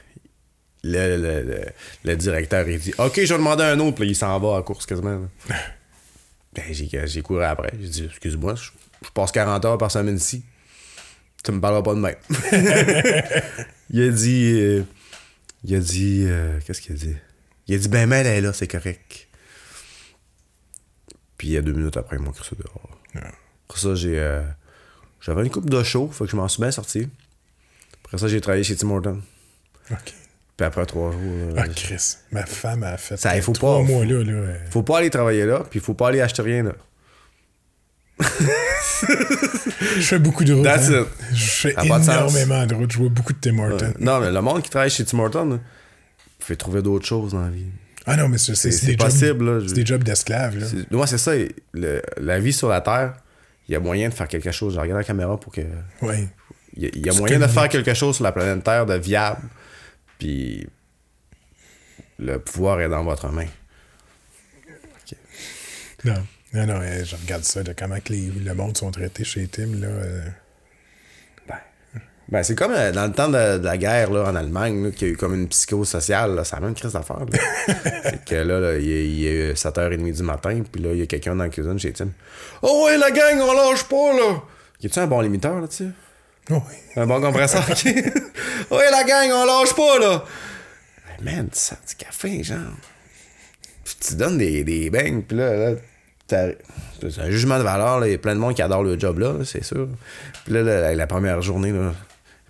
Le, le, le, le directeur, il dit, OK, je vais demander un autre, puis il s'en va à course quasiment. ben, j'ai, j'ai couru après. J'ai dit, excuse-moi, je, je passe 40 heures par semaine ici. Tu me parleras pas de même. il a dit, euh, il a dit, euh, qu'est-ce qu'il a dit? Il a dit, ben, mais elle est là, c'est correct. Puis il y a deux minutes après, il m'a crissé dehors. Après ça, j'ai. euh, j'avais une coupe de chaud, fait que je m'en suis bien sorti. Après ça, j'ai travaillé chez Tim Hortons. OK. Puis après trois jours. euh, Ah, Chris, ma femme a fait Ça, il faut trois pas- mois là. là Faut pas aller travailler là, puis faut pas aller acheter rien là. Je fais beaucoup de routes. Hein. Je fais Ça pas de énormément de routes. Je vois beaucoup de Tim Hortons. Non, mais le monde qui travaille chez Tim Hortons, là, fait trouver d'autres choses dans la vie. Ah non, mais c'est possible, là, C'est des jobs d'esclaves. là. Moi, c'est ça. le- la vie sur la Terre, il y a moyen de faire quelque chose. Je regarde la caméra pour que. Ouais. Il y a, il y a Ce moyen de faire quelque chose sur la planète Terre de viable. Puis. Le pouvoir est dans votre main. Non, non, non, je regarde ça, de comment que les, le monde sont traités chez Tim. Là, euh. Ben, c'est comme euh, dans le temps de, de la guerre là, en Allemagne, là, qu'il y a eu comme une psychosociale. là. C'est la même crise d'affaires. là. c'est que là, là, il est- il est 7h30 du matin, puis là, il y a quelqu'un dans la cuisine chez Tim. Oh ouais, la gang, on lâche pas, là! Y a-tu un bon limiteur là-dessus? Oui. Un bon compresseur, ok? ouais, la gang, on lâche pas, là! Man, tu sens du café, genre. Puis tu donnes des, des beignes, puis là, là c'est un jugement de valeur, là. Il y a plein de monde qui adore le job, là, c'est sûr. Puis là, la, la première journée, là,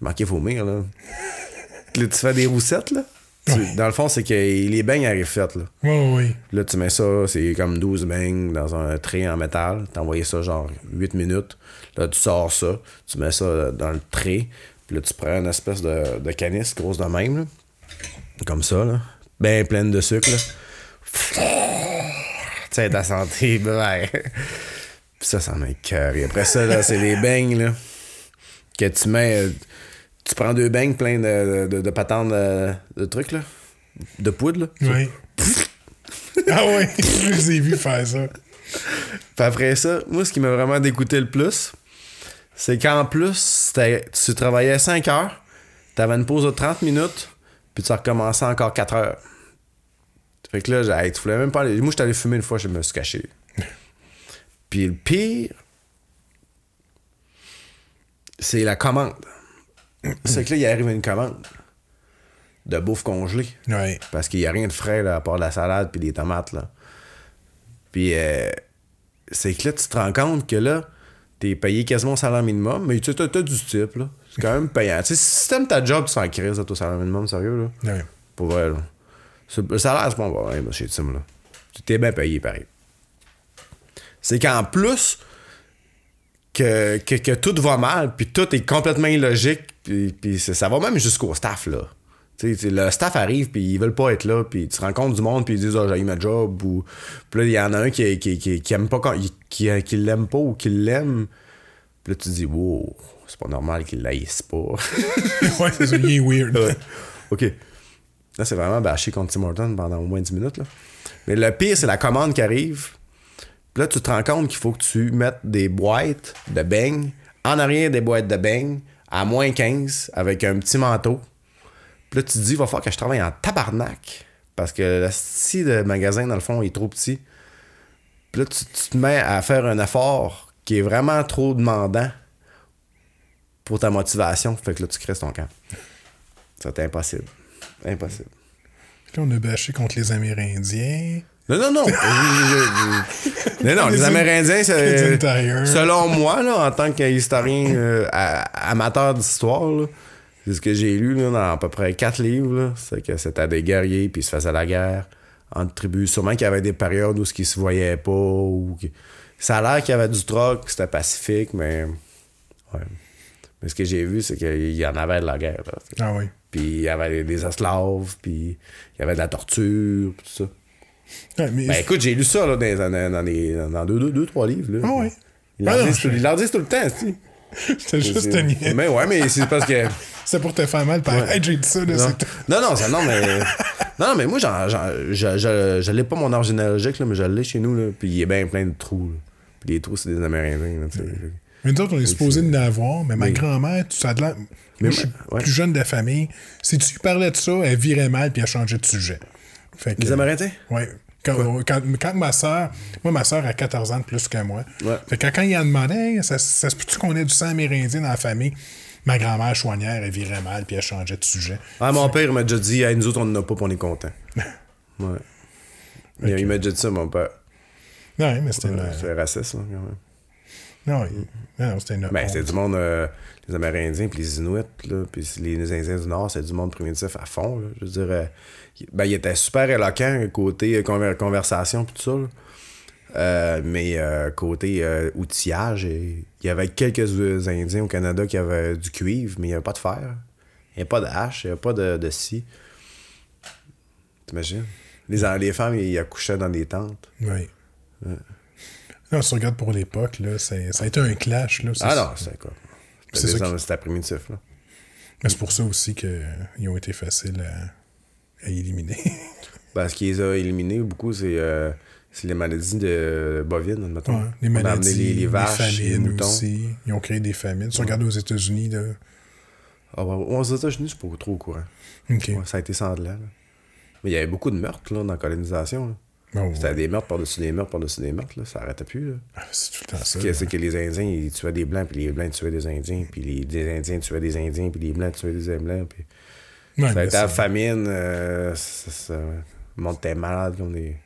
j'ai manqué vomir, là. Là, tu fais des roussettes, là. Tu- dans le fond, c'est que les beignes arrivent faites, là. Oui, oui. Puis Là, tu mets ça, c'est comme 12 beignes dans un trait en métal. Envoyé ça genre 8 minutes. Là, tu sors ça, tu mets ça dans le trait. Puis là, tu prends une espèce de, de canisse grosse de même, là. Comme ça, là. Ben pleine de sucre, sais, ta santé, ben. Puis ça, ça m'a écœuré. Après ça, là, c'est les beignes, là. Que tu mets. Tu prends deux beignes pleins de, de, de patentes de, de trucs, là. De poudre, là. Oui. ah oui, je les ai vus faire ça. Puis après ça, moi, ce qui m'a vraiment dégoûté le plus, c'est qu'en plus, tu travaillais 5 heures, t'avais une pause de 30 minutes, puis tu recommençais encore 4 heures. Fait que là, j'ai, hey, tu voulais même pas aller. Moi, j'étais allé fumer une fois, je me suis caché. Puis le pire, c'est la commande. c'est que là, il arrive une commande de bouffe congelée. Oui. Parce qu'il n'y a rien de frais là, à part de la salade puis des tomates. Là. Puis euh, c'est que là, tu te rends compte que là, t'es payé quasiment au salaire minimum, mais tu sais, t'as t'as du type. là. C'est quand même payant. Tu sais, si t'aimes ta job, tu s'en crise au salaire minimum, sérieux. Là. Oui. Pour vrai. Là. Le salaire, c'est pas bon, hein, monsieur Tim. Là. Tu t'es bien payé, pareil. C'est qu'en plus, que, que, que tout va mal, puis tout est complètement illogique, puis, puis ça, ça va même jusqu'au staff, là. Le staff arrive, puis ils veulent pas être là, puis tu rencontres du monde, puis ils disent « Ah, j'ai eu ma job » ou... Puis là, il y en a un qui, qui, qui, qui aime pas, quand, qui, qui l'aime pas ou qui l'aime. Puis là, tu te dis « Wow, c'est pas normal qu'il l'haïsse pas. » ouais, c'est ça, il est weird. Ouais. OK. Là, c'est vraiment bâché contre Tim Hortons pendant au moins 10 minutes. Là. Mais le pire, c'est la commande qui arrive. Puis là, tu te rends compte qu'il faut que tu mettes des boîtes de beignes en arrière des boîtes de beignes à moins 15 avec un petit manteau. Puis là, tu te dis, il va falloir que je travaille en tabarnak. Parce que le style de magasin, dans le fond, est trop petit. Puis là, tu, tu te mets à faire un effort qui est vraiment trop demandant pour ta motivation. Fait que là, tu crées ton camp. C'est impossible. Impossible. Là, on a bâché contre les Amérindiens. Non, non, non. Non, non, les Les Amérindiens, c'est- selon moi, là, en tant qu'historien euh, amateur d'histoire, là, c'est ce que j'ai lu là, dans à peu près quatre livres, c'est que c'était des guerriers, puis ils se faisaient la guerre entre tribus. Sûrement qu'il y avait des périodes où ce qui se voyait pas. Ou Ça a l'air qu'il y avait du troc, que c'était pacifique, mais. Ouais. Mais ce que j'ai vu, c'est qu'il y en avait de la guerre. là. Ah oui. Puis il y avait des esclaves, puis il y avait de la torture, puis tout ça. Ouais, mais Ben écoute, j'ai lu ça là, dans, dans, dans, les- dans deux, deux, deux, trois livres. Là. Ah ouais. Ils Ah leur non, disent tout- disent tout le temps, si. c'était juste une. Mais ouais, mais c'est parce que. C'est pour te faire mal. Pareil, j'ai dit ça, là, Non, c'est tout. non, non, ça, non, mais. Non, non, mais moi, l'ai pas mon arbre généalogique, là, mais je l'ai chez nous, là. Puis il est bien plein de trous, là. Puis les trous, c'est des Amérindiens, là, tu sais. Mais nous autres, on est supposé de l'avoir, mais ma grand-mère, tu l'air- Moi, je suis ouais. plus jeune de la famille. Si tu parlais de ça, elle virait mal puis elle changeait de sujet. Fait que, Les Amérindiens? Ouais. Quand, quand, quand ma soeur, moi, ma soeur a 14 ans de plus que moi. Ouais. Fait que quand il a demandé, Hey, ça, ça se peut-tu qu'on ait du sang amérindien dans la famille? Ma grand-mère chouanière, elle virait mal puis elle changeait de sujet. Ah, mon père, m'a déjà dit, hey, nous autres, on n'en a pas, puis on est contents. Ouais. Il- Il m'a déjà dit ça, mon père. Non, mais c'était une. C'est raciste, hein, quand même. Non, non, c'était une. Ben, c'était du monde, euh, les Amérindiens, puis les Inuits, là, puis les, les Indiens du Nord, c'est du monde primitif à fond, là. Je veux dire, euh, ben, il était super éloquent côté euh, conver- conversation, puis tout ça, là. Euh, mais euh, côté euh, outillage, il y avait quelques Indiens au Canada qui avaient du cuivre, mais il n'y avait pas de fer. Il n'y avait pas de hache, il n'y avait pas de, de scie. T'imagines? Les, les femmes, ils accouchaient dans des tentes. Oui. Non, si tu regardes pour l'époque, là, c'est- ça a été un clash. Là, c'est- Ah non, c'est quoi? C'est ça des- C'était primitif, là. Mais c'est pour ça aussi qu'ils ont été faciles à, à éliminer. Ben, ce qui les a éliminés beaucoup, c'est euh, c'est les maladies de bovines, admettons. Ouais, les On maladies, les, les vaches, les famines moutons. aussi. Ils ont créé des famines. Si tu regardes aux États-Unis, là. Ah, ouais, aux États-Unis, suis pas trop au courant. Ouais, ça a été sanglant. là. Mais il y avait beaucoup de meurtres là, dans la colonisation. là. Bon, C'était des meurtres par-dessus des meurtres par-dessus des meurtres. Là. Ça arrêtait plus. Là. ah, c'est tout le temps ça. Que- C'est que les Indiens, ils tuaient des Blancs, puis les Blancs tuaient des Indiens, puis les, les Indiens tuaient des Indiens, puis les Blancs tuaient des Blancs. Puis... Ouais, ça a été la famine. euh, ça, ça- le monde était malade comme des,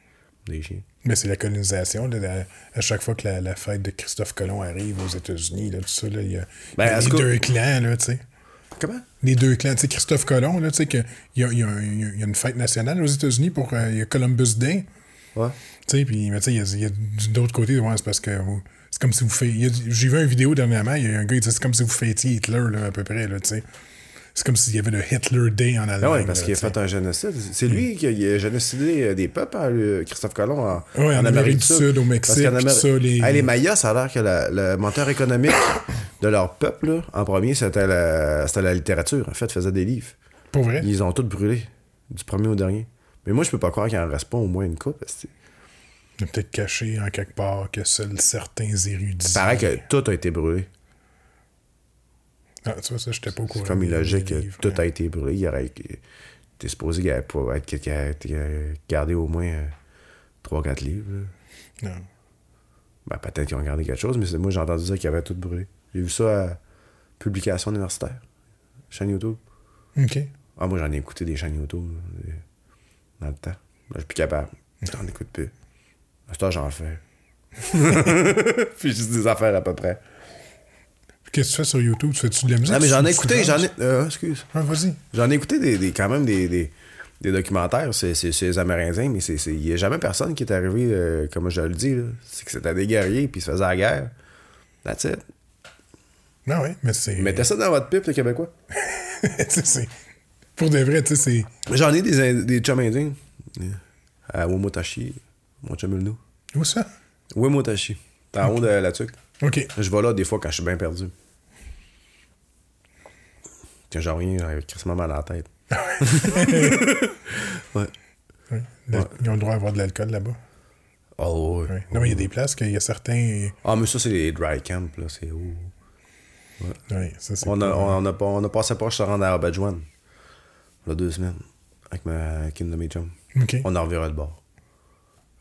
des chiens. Mais c'est la colonisation. là, la- à chaque fois que la, la fête de Christophe Colomb arrive aux États-Unis, tout ça, il y a, Ben, y a les deux clans, là, tu sais. Comment? Les deux clans. Tu sais, Christophe Colomb, là, tu sais, que il y a, y a y a une fête nationale aux États-Unis pour euh, y a Columbus Day. Ouais. Tu sais, puis, mais tu sais, il y a, a d'autre côté, ouais, c'est parce que c'est comme si vous faites. J'ai vu une vidéo dernièrement, il y a un gars qui disait c'est comme si vous fêtiez Hitler, là, à peu près, là, tu sais. C'est comme s'il y avait le Hitler Day en Allemagne. Ah ouais, parce qu'il a fait un génocide. C'est lui qui a, génocidé euh, des peuples, hein, Christophe Colomb, en, Ouais, en Amérique du Sud, au Mexique, Parce ça, les- Hey, les Mayas, ça a l'air que la- le moteur économique de leur peuple, là, en premier, c'était la, c'était la littérature. En fait, ils faisaient des livres. Pour vrai? Ils ont tous brûlé, du premier au dernier. Mais moi, je peux pas croire qu'il en reste pas au moins une coupe. Il a peut-être caché en quelque part que seuls certains érudits. Il paraît que tout a été brûlé. Ah, tu vois, ça, j'étais pas au courant. C'est comme illogique que livres, tout a été brûlé. Il aurait T'es supposé qu'il allait pas être qu'il a été gardé au moins 3-4 livres. là. Non. Ben, peut-être qu'ils ont gardé quelque chose, mais c'est- moi, j'ai entendu dire qu'il avait tout brûlé. J'ai vu ça à publication universitaire, chaîne YouTube. OK. Ah, moi, j'en ai écouté des chaînes YouTube là, dans le temps. Ben, je suis plus capable. J'en écoute plus. À ce temps, j'en fais. Puis juste des affaires à peu près. Qu'est-ce que tu fais sur YouTube? Tu fais-tu de la musique? Ah, mais j'en ai écouté, j'en ai. euh, excuse. Ah, vas-y. J'en ai écouté des, des- quand même des, des, des documentaires c'est les Amérindiens, mais il n'y a jamais personne qui est arrivé, euh, comme je le dis, là. c'est que c'était des guerriers puis ils se faisaient la guerre. That's it. Ah oui, mais c'est... Mettez ça dans votre pipe, les Québécois. C'est... Pour de vrai, tu sais, c'est... J'en ai des, des chums indiens. À Womotashi, mon chum. Où ça? Womotashi. C'est en haut de la tuque. OK. Je vais là des fois quand je suis bien perdu. Quand j'ai rien, j'ai quasiment mal à la tête. ouais. Oui. Le- Ils ont le droit d'avoir de l'alcool là-bas. Oh, ouais. Oui. Non, mais il y a des places qu'il y a certains... Ah, mais ça, c'est les dry camps, là. C'est où? Oui, ça, c'est... On a, pas- on, a, pas- on a passé pas, je suis rendu à Abadjouan. Il y a deux semaines. Avec, ma, avec une de mes chums. On en reverra le bord.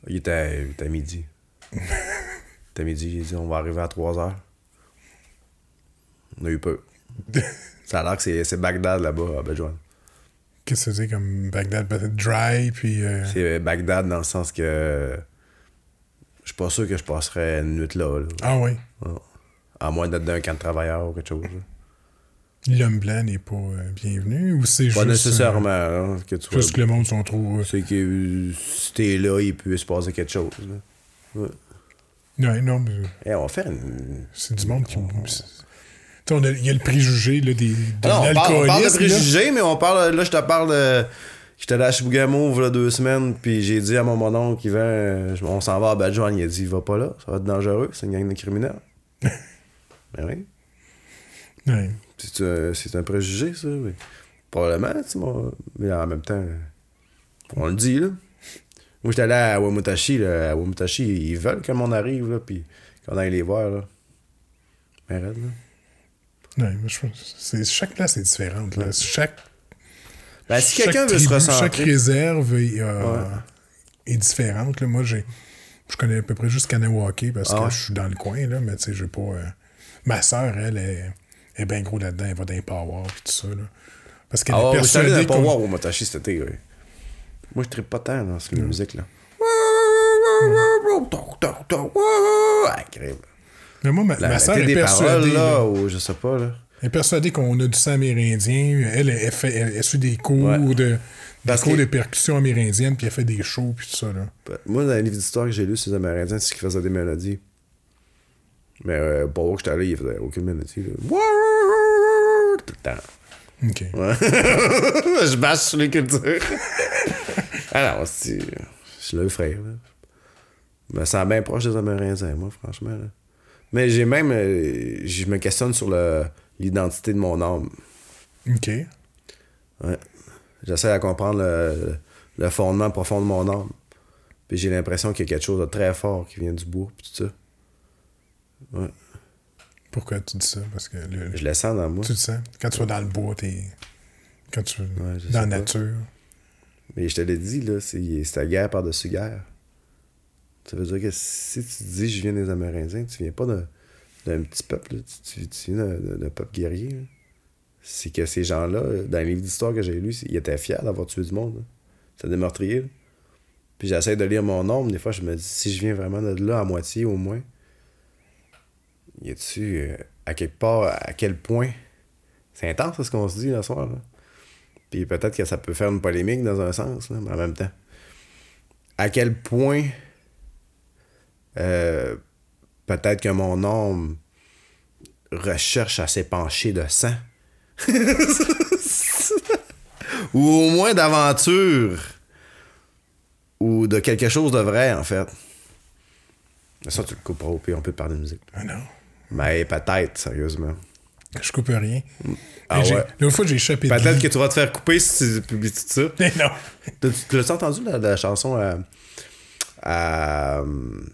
Il était, il était midi. il était midi, j'ai dit on va arriver à 3 heures. On a eu peur. Ça a l'air que c'est, Bagdad là-bas, à Abadjouan. Qu'est-ce que ça veut dire comme Bagdad, peut-être dry, puis... euh, C'est Bagdad dans le sens que. Je suis pas sûr que je passerais une nuit là. là. Ah oui. Ah. À moins d'être d'un camp de travailleurs ou quelque chose. là. L'homme blanc n'est pas euh, bienvenu ou c'est juste. Pas euh, nécessairement hein, que tu juste vois. que le monde sont trop. euh, C'est que euh, si t'es là, il peut se passer quelque chose. là. Ouais. Ouais, non, mais Eh, on va faire une. c'est du monde qui. on Il y a le préjugé là, des, de non, on parle, on parle de préjugés, mais on parle. Là, je te parle de. J'étais allé à il a deux semaines, puis j'ai dit à mon mononcle qui vient, euh, on s'en va à Badjoine. Il a dit, va pas là, ça va être dangereux, c'est une gang de criminels. ben oui. Ouais. C'est un, c'est un préjugé, ça, oui. Probablement, tu. Mais en même temps, on le dit, là. Moi, j'étais allé à Wamutashi, là. À Wamutashi, ils veulent que monde arrive, là, puis qu'on aille les voir, là. Mais raide, là. Ouais, mais je chaque place est différente. Là. Chaque, Ben, si chaque quelqu'un veut se recentrer... Chaque réserve est, euh, Ouais. est différente. Là. Moi, j'ai. Je connais à peu près juste Kanawake parce Ah que je suis dans le coin, là, mais tu sais, j'ai pas. euh, Ma soeur, elle, est, est bien gros là-dedans, elle va dans les power et tout ça. Là. Parce qu'elle Ah est persuadée qu'on- voir Wamutashi cet été, oui. Moi, je tripe pas tant dans cette musique-là. Ah, incroyable. Mais moi, ma, La, ma soeur est persuadée. paroles, là, ou je sais pas, là. elle est persuadée qu'on a du sang amérindien. Elle, elle, fait, elle, elle suit des cours Ouais. de. Des cours que- de percussion amérindienne, puis elle fait des shows, puis tout ça. Là. Moi, dans les livres d'histoire que j'ai lus sur les Amérindiens, c'est qu'ils faisaient des mélodies. Mais euh, que j'étais allé, il faisait aucune. Là. Tout le temps. OK. Ouais. je bâche sur les cultures. Alors, c'est. Je suis le frère. Là. Je me sens bien proche des Amérindiens, moi, franchement. Là. Mais j'ai même. euh, je me questionne sur l'identité de mon âme. OK. Ouais. J'essaie de comprendre le, le fondement profond de mon âme. Puis j'ai l'impression qu'il y a quelque chose de très fort qui vient du bois, puis tout ça. Ouais. Pourquoi tu dis ça? Parce que le- Je le sens dans moi. tu le sens. Quand tu vas dans le bois, t'es. Quand tu Ouais, dans la nature. Mais je te l'ai dit, là, c'est c'est la guerre par-dessus guerre. Ça veut dire que si tu dis je viens des Amérindiens, tu viens pas d'un petit peuple, là. Tu, tu- tu viens d'un- peuple guerrier. là. C'est que ces gens-là, dans les livres d'histoire que j'ai lus, ils étaient fiers d'avoir tué du monde. là. C'était des meurtriers. là. Puis j'essaie de lire mon nombre, des fois je me dis si je viens vraiment de là à moitié au moins, y a-tu euh, à quelque part à quel point c'est intense ce qu'on se dit le soir. Puis peut-être que ça peut faire une polémique dans un sens, là, mais en même temps. À quel point euh, peut-être que mon âme recherche à s'épancher de sang? Ou au moins d'aventure? Ou de quelque chose de vrai, en fait? Ça, tu le couperas au pire, on peut parler de musique. Ah non. Mais peut-être, sérieusement. Je coupe rien. Ah ouais. L'autre fois, j'ai échappé Peut-être que tu vas te faire couper si tu publies tout ça. Mais non. Tu l'as entendu la, la chanson à. à hum,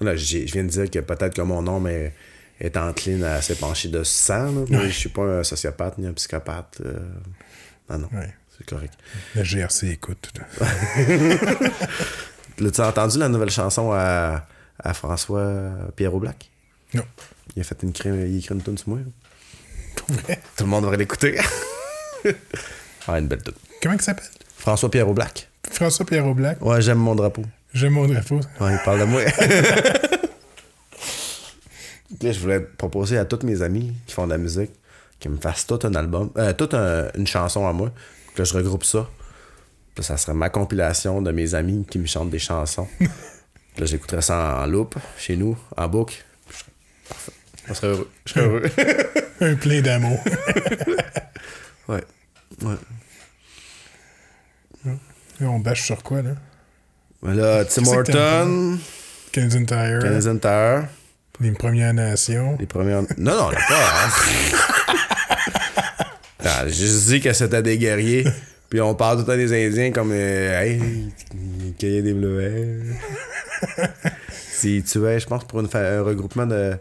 là, j'ai- je viens de dire que peut-être que mon nom est, est encline à s'épancher de sang. là, mais Ouais. je suis pas un sociopathe ni un psychopathe. euh, non, non. Ouais. C'est correct. Le GRC écoute. tout. Là, tu as entendu la nouvelle chanson à, à François Pierrot Black? Non. Il a fait une crème, il a écrit une tune sur moi. Tout le monde devrait l'écouter. ah, une belle tune. Comment il s'appelle? François Pierrot Black. François Pierrot Black. Ouais, j'aime mon drapeau. J'aime mon drapeau. Ouais, il parle de moi. Là, je voulais proposer à tous mes amis qui font de la musique qu'ils me fassent tout un album, euh, toute un- une chanson à moi, que je regroupe ça. Puis ça serait ma compilation de mes amis qui me chantent des chansons. Puis là, j'écouterais ça en loop, chez nous, en boucle. Parfait. Je serais heureux. Je serais heureux. Un plein d'amour. ouais. Ouais. Là, on bâche sur quoi, là? Mais Là, Tim Horton, Canadian Tire, Canadian Tire, les Premières Nations. les premières. Non, non, pas. hein. Ah, je dis que c'était des guerriers. Puis on parle tout le temps des Indiens comme euh, Hey, cueillir des bleuets. S'ils tuaient, je pense, pour une un regroupement de,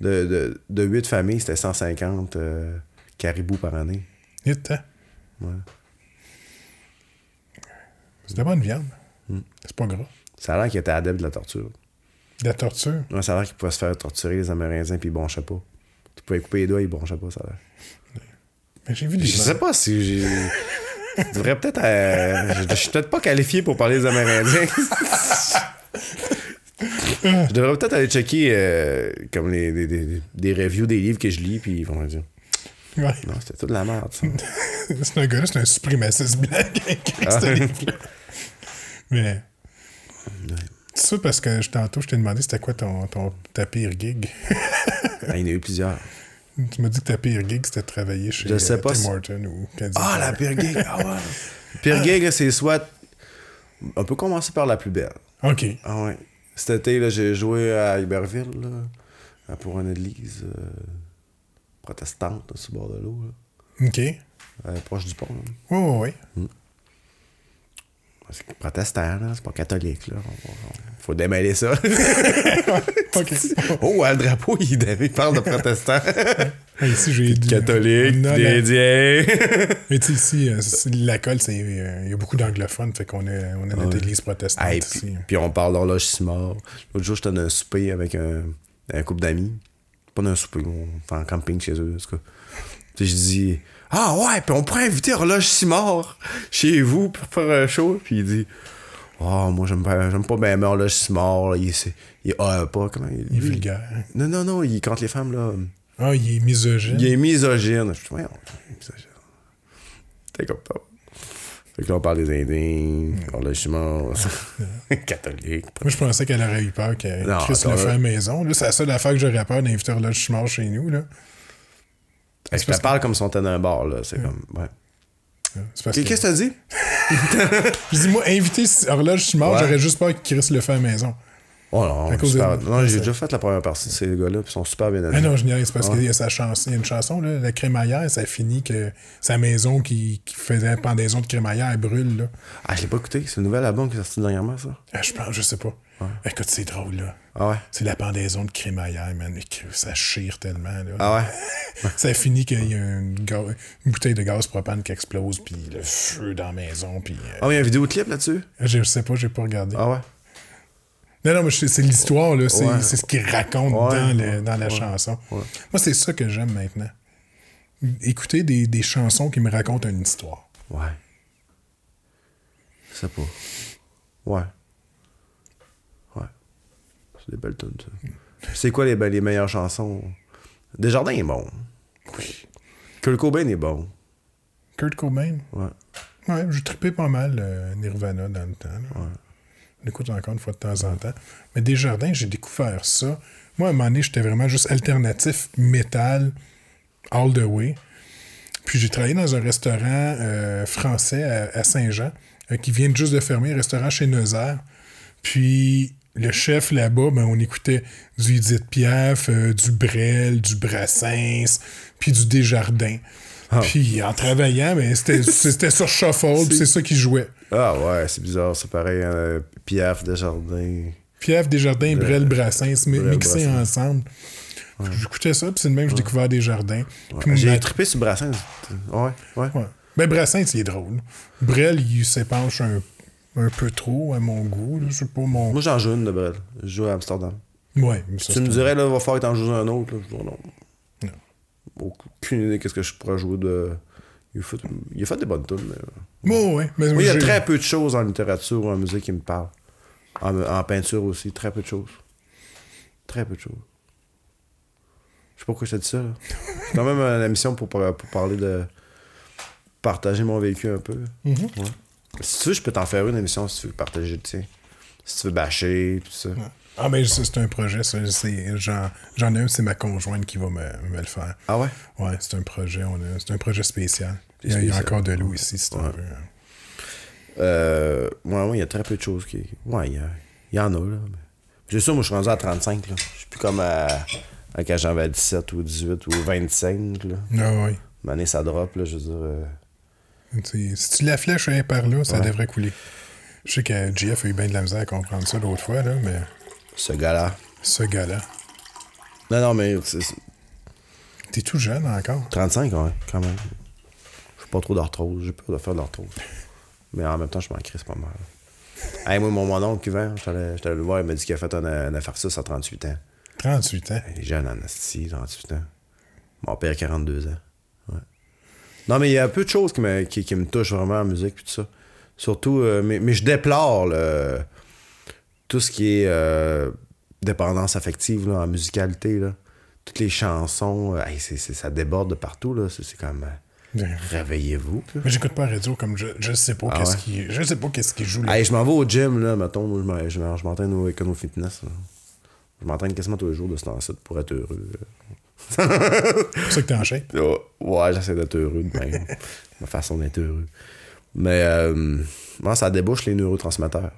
de, de, de 8 familles, c'était 150 euh, caribous par année. Vite, hein? Ouais. C'est de la bonne viande. Hmm. C'est pas gras. Ça a l'air qu'ils étaient adeptes de la torture. De la torture? Ouais, ça a l'air qu'ils pouvaient se faire torturer les Amérindiens puis ils bronchaient pas. Tu pouvais couper les doigts, ils bronchaient pas, ça a l'air. Mais j'ai vu des Je sais pas si j'ai. Je devrais peut-être. euh, je, je suis peut-être pas qualifié pour parler des Amérindiens. je devrais peut-être aller checker euh, comme les, les- les- des reviews des livres que je lis, puis ils vont me dire. Ouais. Non, c'était toute la merde, ça. c'est un gars-là, c'est un suprémaciste blanc qui a écrit Ah. ce livre-là. Mais. C'est ça parce que je- tantôt, je t'ai demandé c'était quoi ton, ton, ta pire gig. Ah, Il y en a eu plusieurs. tu m'as dit que ta pire gig, c'était de travailler chez Je sais euh, pas Tim Horton ou Candy Ah, la pire gig! Ah ouais! Pire gig, c'est soit. On peut commencer par la plus belle. OK. Ah ouais. Cet été, j'ai joué à Iberville, là, pour une église euh, protestante, là, sur le bord de l'eau, OK. euh, proche du pont. là. Oui, oui, oui. C'est protestant, là, c'est pas catholique. Là. On- on- faut démêler ça. Oh, le drapeau, il, il parle de protestant. Ici, j'ai dit. catholique, indien. Mais tu sais, ici, euh, c'est- la colle, euh, il y a beaucoup d'anglophones, fait qu'on est, on est notre Ouais. église protestante ici. puis, puis on parle d'horloge Simard. L'autre jour, j'étais dans un souper avec un, un couple d'amis. Pas dans un souper, on fait un camping chez eux, en tout cas. Puis je dis Ah ouais, puis on pourrait inviter Horloge Simard chez vous pour faire un show. Puis il dit Ah, moi, j'aime pas, j'aime pas bien Horloge Simard. là. Il, c'est- il, ah, pas, comment Il est vulgaire. Non, non, non, il contre les femmes, là. Ah, il est misogyne. Il est misogyne. Je dis, voyons, misogyne. T'es comme ça. Fait que là, on parle des Indiens, horloge Simard, catholique. Moi, je pensais qu'elle aurait eu peur que Chris le fait à la maison. Là, c'est la seule affaire que j'aurais peur d'inviter Horloge Chimard chez nous. Là. Hey, je te parle comme si on était dans un bar, là. C'est comme. Ouais. C'est parce Qu'est- que... Qu'est-ce que t'as dit? Je dis, moi, inviter Horloge Chimard, Ouais. j'aurais juste peur que Chris le fait à la maison. Oh non, super- de- non j'ai déjà fait la première partie de ces gars-là, puis ils sont super bien Ah allés. non, je niaise, parce Ouais. qu'il y a sa chanson, il y a une chanson, là, la crémaillère, ça finit que sa maison qui, qui faisait pendaison de crémaillère elle brûle. Là. Ah, je l'ai pas écouté. C'est le nouvel album qui est sorti dernièrement, ça. Ah, je pense, je sais pas. Écoute, c'est drôle, là. Ah ouais? C'est la pendaison de crémaillère, man. Ça chire tellement, là. Ah ouais? Ça finit qu'il y a une, bouteille de gaz propane qui explose, puis le feu dans la maison, puis... euh, mais il y a un vidéoclip là-dessus? je sais pas, j'ai pas regardé. Ah ouais? Non, non, mais c'est l'histoire, là. C'est Ouais. ce qu'il raconte Ouais. dans, le- dans la chanson. Moi, c'est ça que j'aime maintenant. Écouter des, des chansons qui me racontent une histoire. Ouais. Je sais pas. Ouais. C'est des belles tunes, ça. C'est quoi les, be- les meilleures chansons? Desjardins est bon. Oui. Kurt Cobain est bon. Kurt Cobain? Ouais. Ouais, j'ai trippé pas mal euh, Nirvana dans le temps. là. Je l'écoute encore une fois de temps en temps. Mais Desjardins, j'ai découvert ça. Moi, à un moment donné, j'étais vraiment juste alternatif métal all the way. Puis j'ai travaillé dans un restaurant euh, français à, à Saint-Jean euh, qui vient juste de fermer, un restaurant chez Neuser. Puis le chef là-bas, ben, on écoutait du Edith Piaf, euh, du Brel, du Brassens, puis du Desjardins. Puis en travaillant, ben, c'était sur Shuffle, c'est ça qui jouait. Ah ouais, c'est bizarre, c'est pareil. euh, Pierre Desjardins. Piaf, Desjardins, Brel, Brassens, Brel, mixés Brassens. ensemble. J'écoutais ça, puis c'est de même que j'ai découvert Desjardins. Puis J'ai trippé sur Brassens. Ouais, ouais. Ouais. Ben, Brassens, il est drôle. Brel, il s'épanche un, un peu trop à mon goût. là. C'est pas mon. Moi, j'en joue une de Brel. Je joue à Amsterdam. Ouais, mais ça, tu me dirais, là, va falloir que t'en joues un autre. Là. Je dis, non. Non. Aucune idée qu'est-ce que je pourrais jouer de. Il a fait, il a fait des bonnes tunes. mais- Ouais, ouais. Mais Moi, il y a très peu de choses en littérature ou en musique qui me parlent. En, en peinture aussi, très peu de choses. Très peu de choses. Je sais pas pourquoi je te dis ça. C'est quand même une émission pour, pour parler de. partager mon vécu un peu. Ouais. Si tu veux, je peux t'en faire une émission si tu veux partager le tien. Si tu veux bâcher, tout ça. Ah, ben, ça, c'est un projet. ça. J'en ai un, c'est ma conjointe qui va me, me le faire. Ah ouais? Ouais, c'est un projet. C'est un projet spécial. Il y, a, C'est il y a spécial. encore de l'eau ici, si tu Ouais. veux. Euh, ouais, ouais, il y a très peu de choses qui. Ouais, il y, a- il y en a, là. C'est sûr, moi, je suis rendu à 35, là. Je suis plus comme à. à quand j'en avais 17 ou 18 ou 25, là. Ah, ouais. Une année, ça drop, là, je veux dire. euh, Tu sais, Si tu la flèches est par là, ça Ouais. devrait couler. Je sais que GF a eu bien de la misère à comprendre ça l'autre fois, là, mais ce gars-là. ce gars-là. Non, non, mais T'es tout jeune encore? 35, ouais, quand même. Je suis pas trop d'arthrose. J'ai peur de faire de l'arthrose. Mais en même temps, je m'en crisse pas mal. Hey, moi, mon, mon oncle, Cuvert, allé le voir, il m'a dit qu'il a fait un, un infarctus à 38 ans. 38 ans? Il est jeune en asti, 38 ans. Mon père, 42 ans. Non, mais il y a peu de choses qui me, qui, qui me touchent vraiment en musique puis tout ça. Surtout, euh, mais, mais je déplore tout ce qui est euh, dépendance affective là, en musicalité. Là. toutes les chansons, euh, ça déborde de partout, là. C'est comme. Réveillez-vous. Mais j'écoute pas la radio comme je, je sais pas Ah qu'est-ce ouais? qui. Je sais pas qu'est-ce qui joue là. Hey, je m'en vais au gym, là, mettons. Je m'en- je m'en- je m'entraîne au Econo Fitness. là. Je m'entraîne quasiment tous les jours de ce temps-ci pour être heureux. C'est pour ça que t'es en shape. Ouais, Ouais, j'essaie d'être heureux de même. Ma façon d'être heureux. Mais euh, moi, ça débouche les neurotransmetteurs.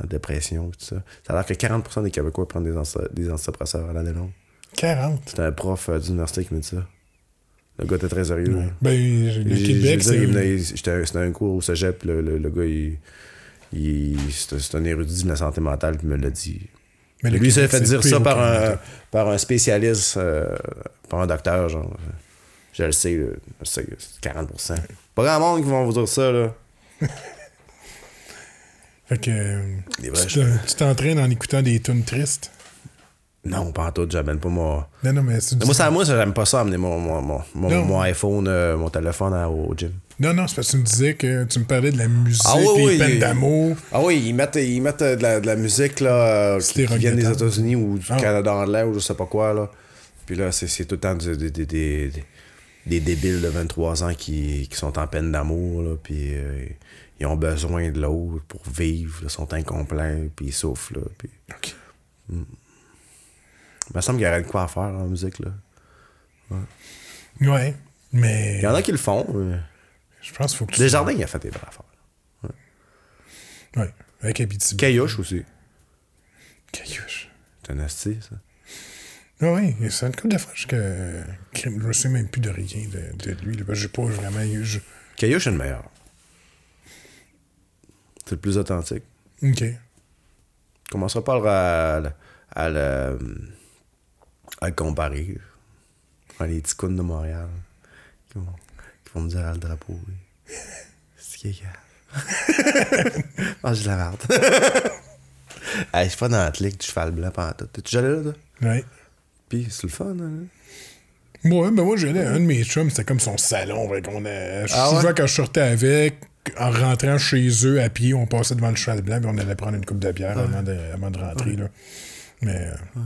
La dépression, tout ça. Ça a l'air que 40% des Québécois prennent des, des antidépresseurs à l'année longue. 40. C'est un prof euh, d'université qui me dit ça. Le gars était très sérieux. là. Ben, le J'ai- Québec, c'est. C'était un, cours au cégep, le, le, le gars, il, il- c'est un érudit de la santé mentale, il me l'a dit. Mais le Lui, il s'est fait dire ça par un, par un spécialiste, euh, par un docteur, genre. Je le sais, je sais, c'est 40%. Pas grand monde qui vont vous dire ça, là. Fait que. tu te- tu t'entraînes en écoutant des tunes tristes? Non, pas en tout, j'amène pas moi. Non, non, mais c'est Moi, ça, moi, j'aime pas ça, amener mon, mon, mon, mon, mon iPhone, euh, mon téléphone à- au gym. Non, non, c'est parce que tu me disais que tu me parlais de la musique, Ah oui, oui, peines d'amour. Ah oui, ils mettent, ils mettent de, la, de la musique là, qui, qui vient des. États-Unis ou du Ah. Canada anglais ou je sais pas quoi. Là. Puis là, c'est c'est tout le temps des, des, des, des, débiles de 23 ans qui, qui sont en peine d'amour. là, Puis euh, ils ont besoin de l'autre pour vivre. Ils sont incomplets. Puis ils souffrent. Là, puis... OK. Il me semble qu'il y aurait de quoi à faire en musique. Là. Ouais. Mais. Il y en a qui le font. mais Je pense qu'il faut que tu. Desjardins, il a fait des vraies affaires. Ouais. Avec Abitibi. Caillouche aussi. Caillouche. C'est un asti, ça. Ah oui, c'est une couple de fois que. Je ne sais même plus de rien de, de lui. que J'ai pas vraiment eu. je- Caillouche est le meilleur. C'est le plus authentique. Ok. commencera pas à, le- à, le, à le comparer. Ah, les cons de Montréal vont, me dire ah, le drapeau. oui. C'est qui est grave. Ah, je la merde. hey, je suis pas dans la ligue du cheval blanc pendant tout. T'es-tu déjà là, toi? Ouais. Puis c'est le fun, hein? Ouais, ben moi, j'allais à un de mes chums, c'était comme son salon. Fait qu'on a... Ah Souvent, ouais? quand je sortais avec, en rentrant chez eux à pied, on passait devant le cheval blanc, puis on allait prendre une coupe de bière avant, de, avant de rentrer. Là. Mais. euh,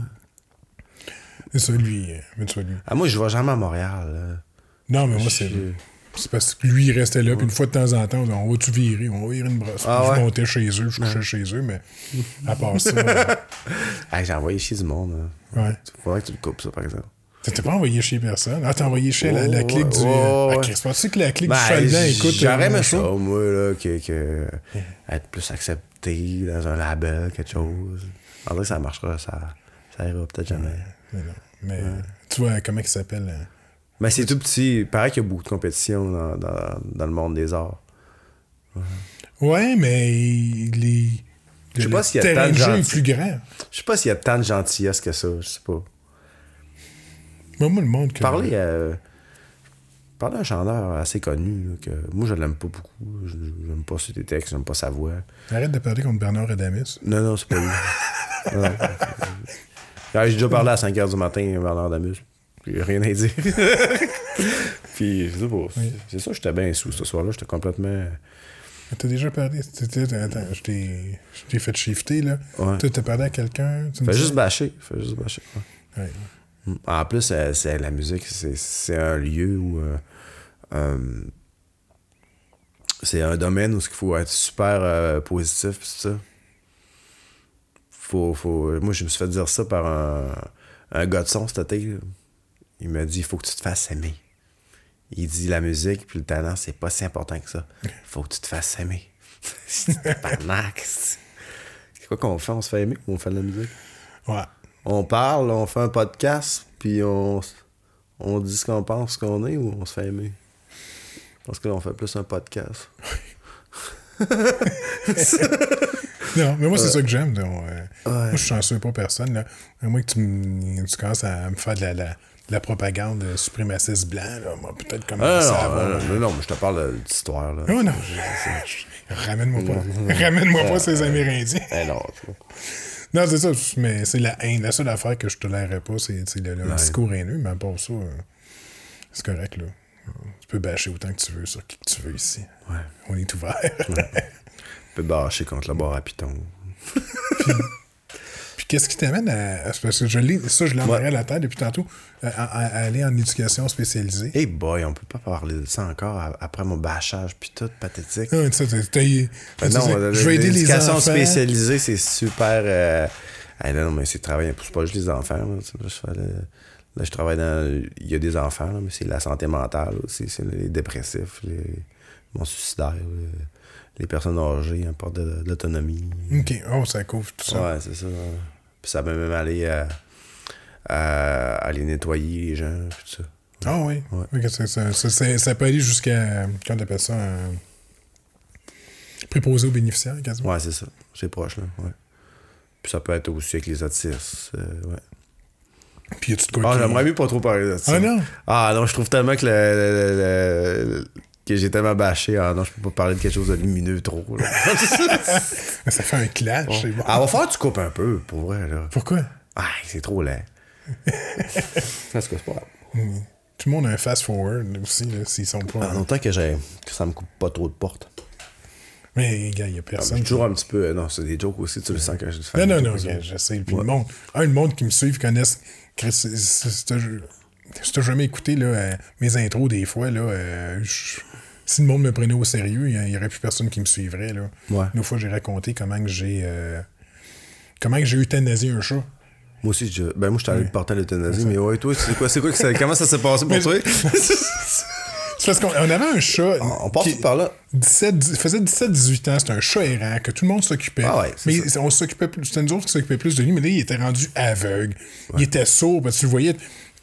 C'est ça, lui. euh, mais tu vois, lui. Ah, moi, je vais jamais à Montréal. là. Non, mais moi, c'est. C'est parce que lui, il restait là, puis une fois de temps en temps, on va-tu virer? On va virer une brosse. Ah ouais? Je montais chez eux, je couchais chez eux, mais à part ça, euh, j'ai envoyé chez du monde. hein. ouais. Faudrait que tu le coupes, ça, par exemple. T'as pas envoyé chez personne? Ah, t'as envoyé chez la, Oh, la clique ouais, du. Ah, ouais. Chris, penses-tu que la clique Ben, du blanc écoute. J'aurais euh, aimé ça, moi, là, que, que être plus accepté dans un label, quelque chose. En vrai, ça marchera, ça, ça ira peut-être jamais. Mais non. Mais tu vois, comment il s'appelle euh, Mais c'est tout petit. Il paraît qu'il y a beaucoup de compétition dans, dans, dans le monde des arts. Ouais, mais les. Je sais pas s'il y a tant de jeu est plus grand. Je sais pas s'il y a tant de gentillesse que ça, je sais pas. Mais moi, le monde que. Parler à, parler à un chanteur assez connu, là, que moi je l'aime pas beaucoup. Je- J'aime pas ses textes, j'aime pas sa voix. Arrête de parler contre Bernard Adamus. Non, non, c'est pas lui. J'ai déjà parlé à 5h du matin à Bernard Rien à dire. Puis, je sais pas. C'est ça, j'étais bien sous ce soir-là. J'étais complètement. T'as déjà parlé. Attends, je t'ai fait shifter, là. Ouais. T'as parlé à quelqu'un. Fais juste bâcher. Fais juste bâcher. ouais. Ouais. En plus, euh, c'est la musique, c'est c'est un lieu où. euh, euh, c'est un domaine où il faut être super euh, positif, pis tout ça. Faut, faut, moi, je me suis fait dire ça par un, un gars de son cet été. Il m'a dit il faut que tu te fasses aimer. Il dit la musique puis le talent, c'est pas si important que ça. faut que tu te fasses aimer. c'est c'est- C'est quoi qu'on fait? On se fait aimer ou on fait de la musique? Ouais. on parle, on fait un podcast, puis on, on dit ce qu'on pense, ce qu'on est, ou on se fait aimer? Parce que là, on fait plus un podcast. Non, mais moi, c'est ça que j'aime. euh, Moi, je suis chanceux pas personne. Là. À moins que tu, me- tu commences à me faire de la, la, de la propagande euh, suprémaciste blanc, là, moi, peut-être Ah, commencer à non, avoir- non, non, non, mais je te parle d'histoire, là. Oh non, ramène-moi pas. Ramène-moi pas ces Amérindiens. Eh non, tu vois. Non, c'est ça, mais c'est la haine. La seule affaire que je tolérerais pas, c'est c'est le, le discours haineux, mais à part ça, euh, c'est correct, là. Tu peux bâcher autant que tu veux sur qui que tu veux ici. Ouais. On est ouvert. Tu peux bâcher contre le bar à Python. Qu'est-ce qui t'amène à, à- Parce que je ça, je l'ai en Ouais. de la tête depuis tantôt, à, à- à aller en éducation spécialisée. Hey boy, on peut pas parler de ça encore après mon bâchage puis tout, pathétique. Ah, ça, Ben non, t'as- la- je vais aider les l'éducation enfants. spécialisée, c'est super. Euh... là, non, mais c'est travailler. C'est pas juste les enfants. Là, je, fais le- là, je travaille dans. Il y a des enfants, là, mais c'est la santé mentale aussi. C'est les dépressifs, les mon suicidaire, les, personnes âgées, un peu de, de l'autonomie. Ok, oh, ça couvre tout ça. Ouais, c'est ça. Puis ça peut même aller à, à, à aller nettoyer les gens, puis tout ça. Ah oui. Ouais. Ça, peut aller jusqu'à. Comment t'appelles ça un... Préposé aux bénéficiaires, quasiment. Ouais, c'est ça. C'est proche, là. Ouais. Puis ça peut être aussi avec les autistes. euh, ouais. Puis y a-tu de quoi Ah, j'aimerais mieux pas trop parler de ça. Ah non? Ah non, je trouve tellement que le, le- le- le- que j'ai tellement bâché. Ah non, je peux pas parler de quelque chose de lumineux trop. là. Ça fait un clash, c'est bon. Ah, va falloir que tu coupes un peu, pour vrai, là. Pourquoi? Ah, c'est trop laid. Parce que c'est pas grave. Tout le monde a un fast-forward aussi, s'ils sont pas. En longtemps que, j'ai- que ça me coupe pas trop de portes. Mais, gars, il y a Je personne. suis toujours un petit peu. euh, Non, c'est des jokes aussi, tu le sens quand je fais Non, non, non, j'essaie. Puis Ouais. le monde, un, le monde qui me suit, connaissent. Si t'as jamais écouté là, euh, mes intros, des fois, là, euh, si le monde me prenait au sérieux, il n'y aurait plus personne qui me suivrait. Là. Ouais. Une fois, j'ai raconté comment que j'ai. euh, comment que j'ai euthanasié un chat. Moi aussi, je... ben moi, je allé porter à l'euthanasie, mais ouais, toi, c'est quoi, c'est quoi que ça- comment ça s'est passé pour toi? C'est parce qu'on on avait un chat. on passe qui- par là. 17, dix- faisait 17-18 ans, c'était un chat errant que tout le monde s'occupait. Ah ouais, mais on s'occupait plus, c'était nous autres qui s'occupaient plus de lui, mais là, il était rendu aveugle. Il était sourd, parce que tu le voyais,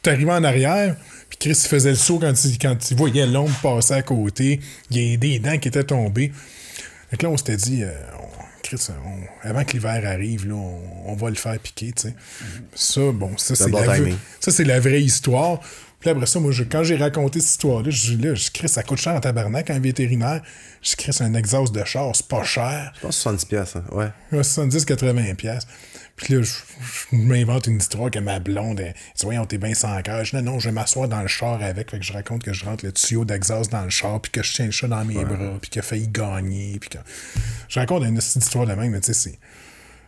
tu arrivais en arrière, puis Chris il faisait le saut quand il, quand il voyait l'ombre passer à côté, il y avait des dents qui étaient tombées. Fait que là, on s'était dit, euh, on- Chris, on- avant que l'hiver arrive, là, on, on va le faire piquer, tu sais. Ça, bon, ça, c'est bon la, ça, c'est la vraie histoire. Puis après ça, moi, je- quand j'ai raconté cette histoire-là, je dis, là, je Chris, ça coûte cher en tabarnak, un vétérinaire. Je dis, Chris, un exhaust de char, c'est pas cher. Je pense 70$, piastres, hein. ouais. Ouais, 70-80$. Puis là, je, je m'invente une histoire que ma blonde, elle dit, voyons, t'es bien sans cœur. Je dis, non, non, je vais m'asseoir dans le char avec. Fait que je raconte que je rentre le tuyau d'exhaust dans le char, puis que je tiens le chat dans mes bras, puis qu'il a failli gagner. Puis que... Je raconte une histoire de même, mais tu sais.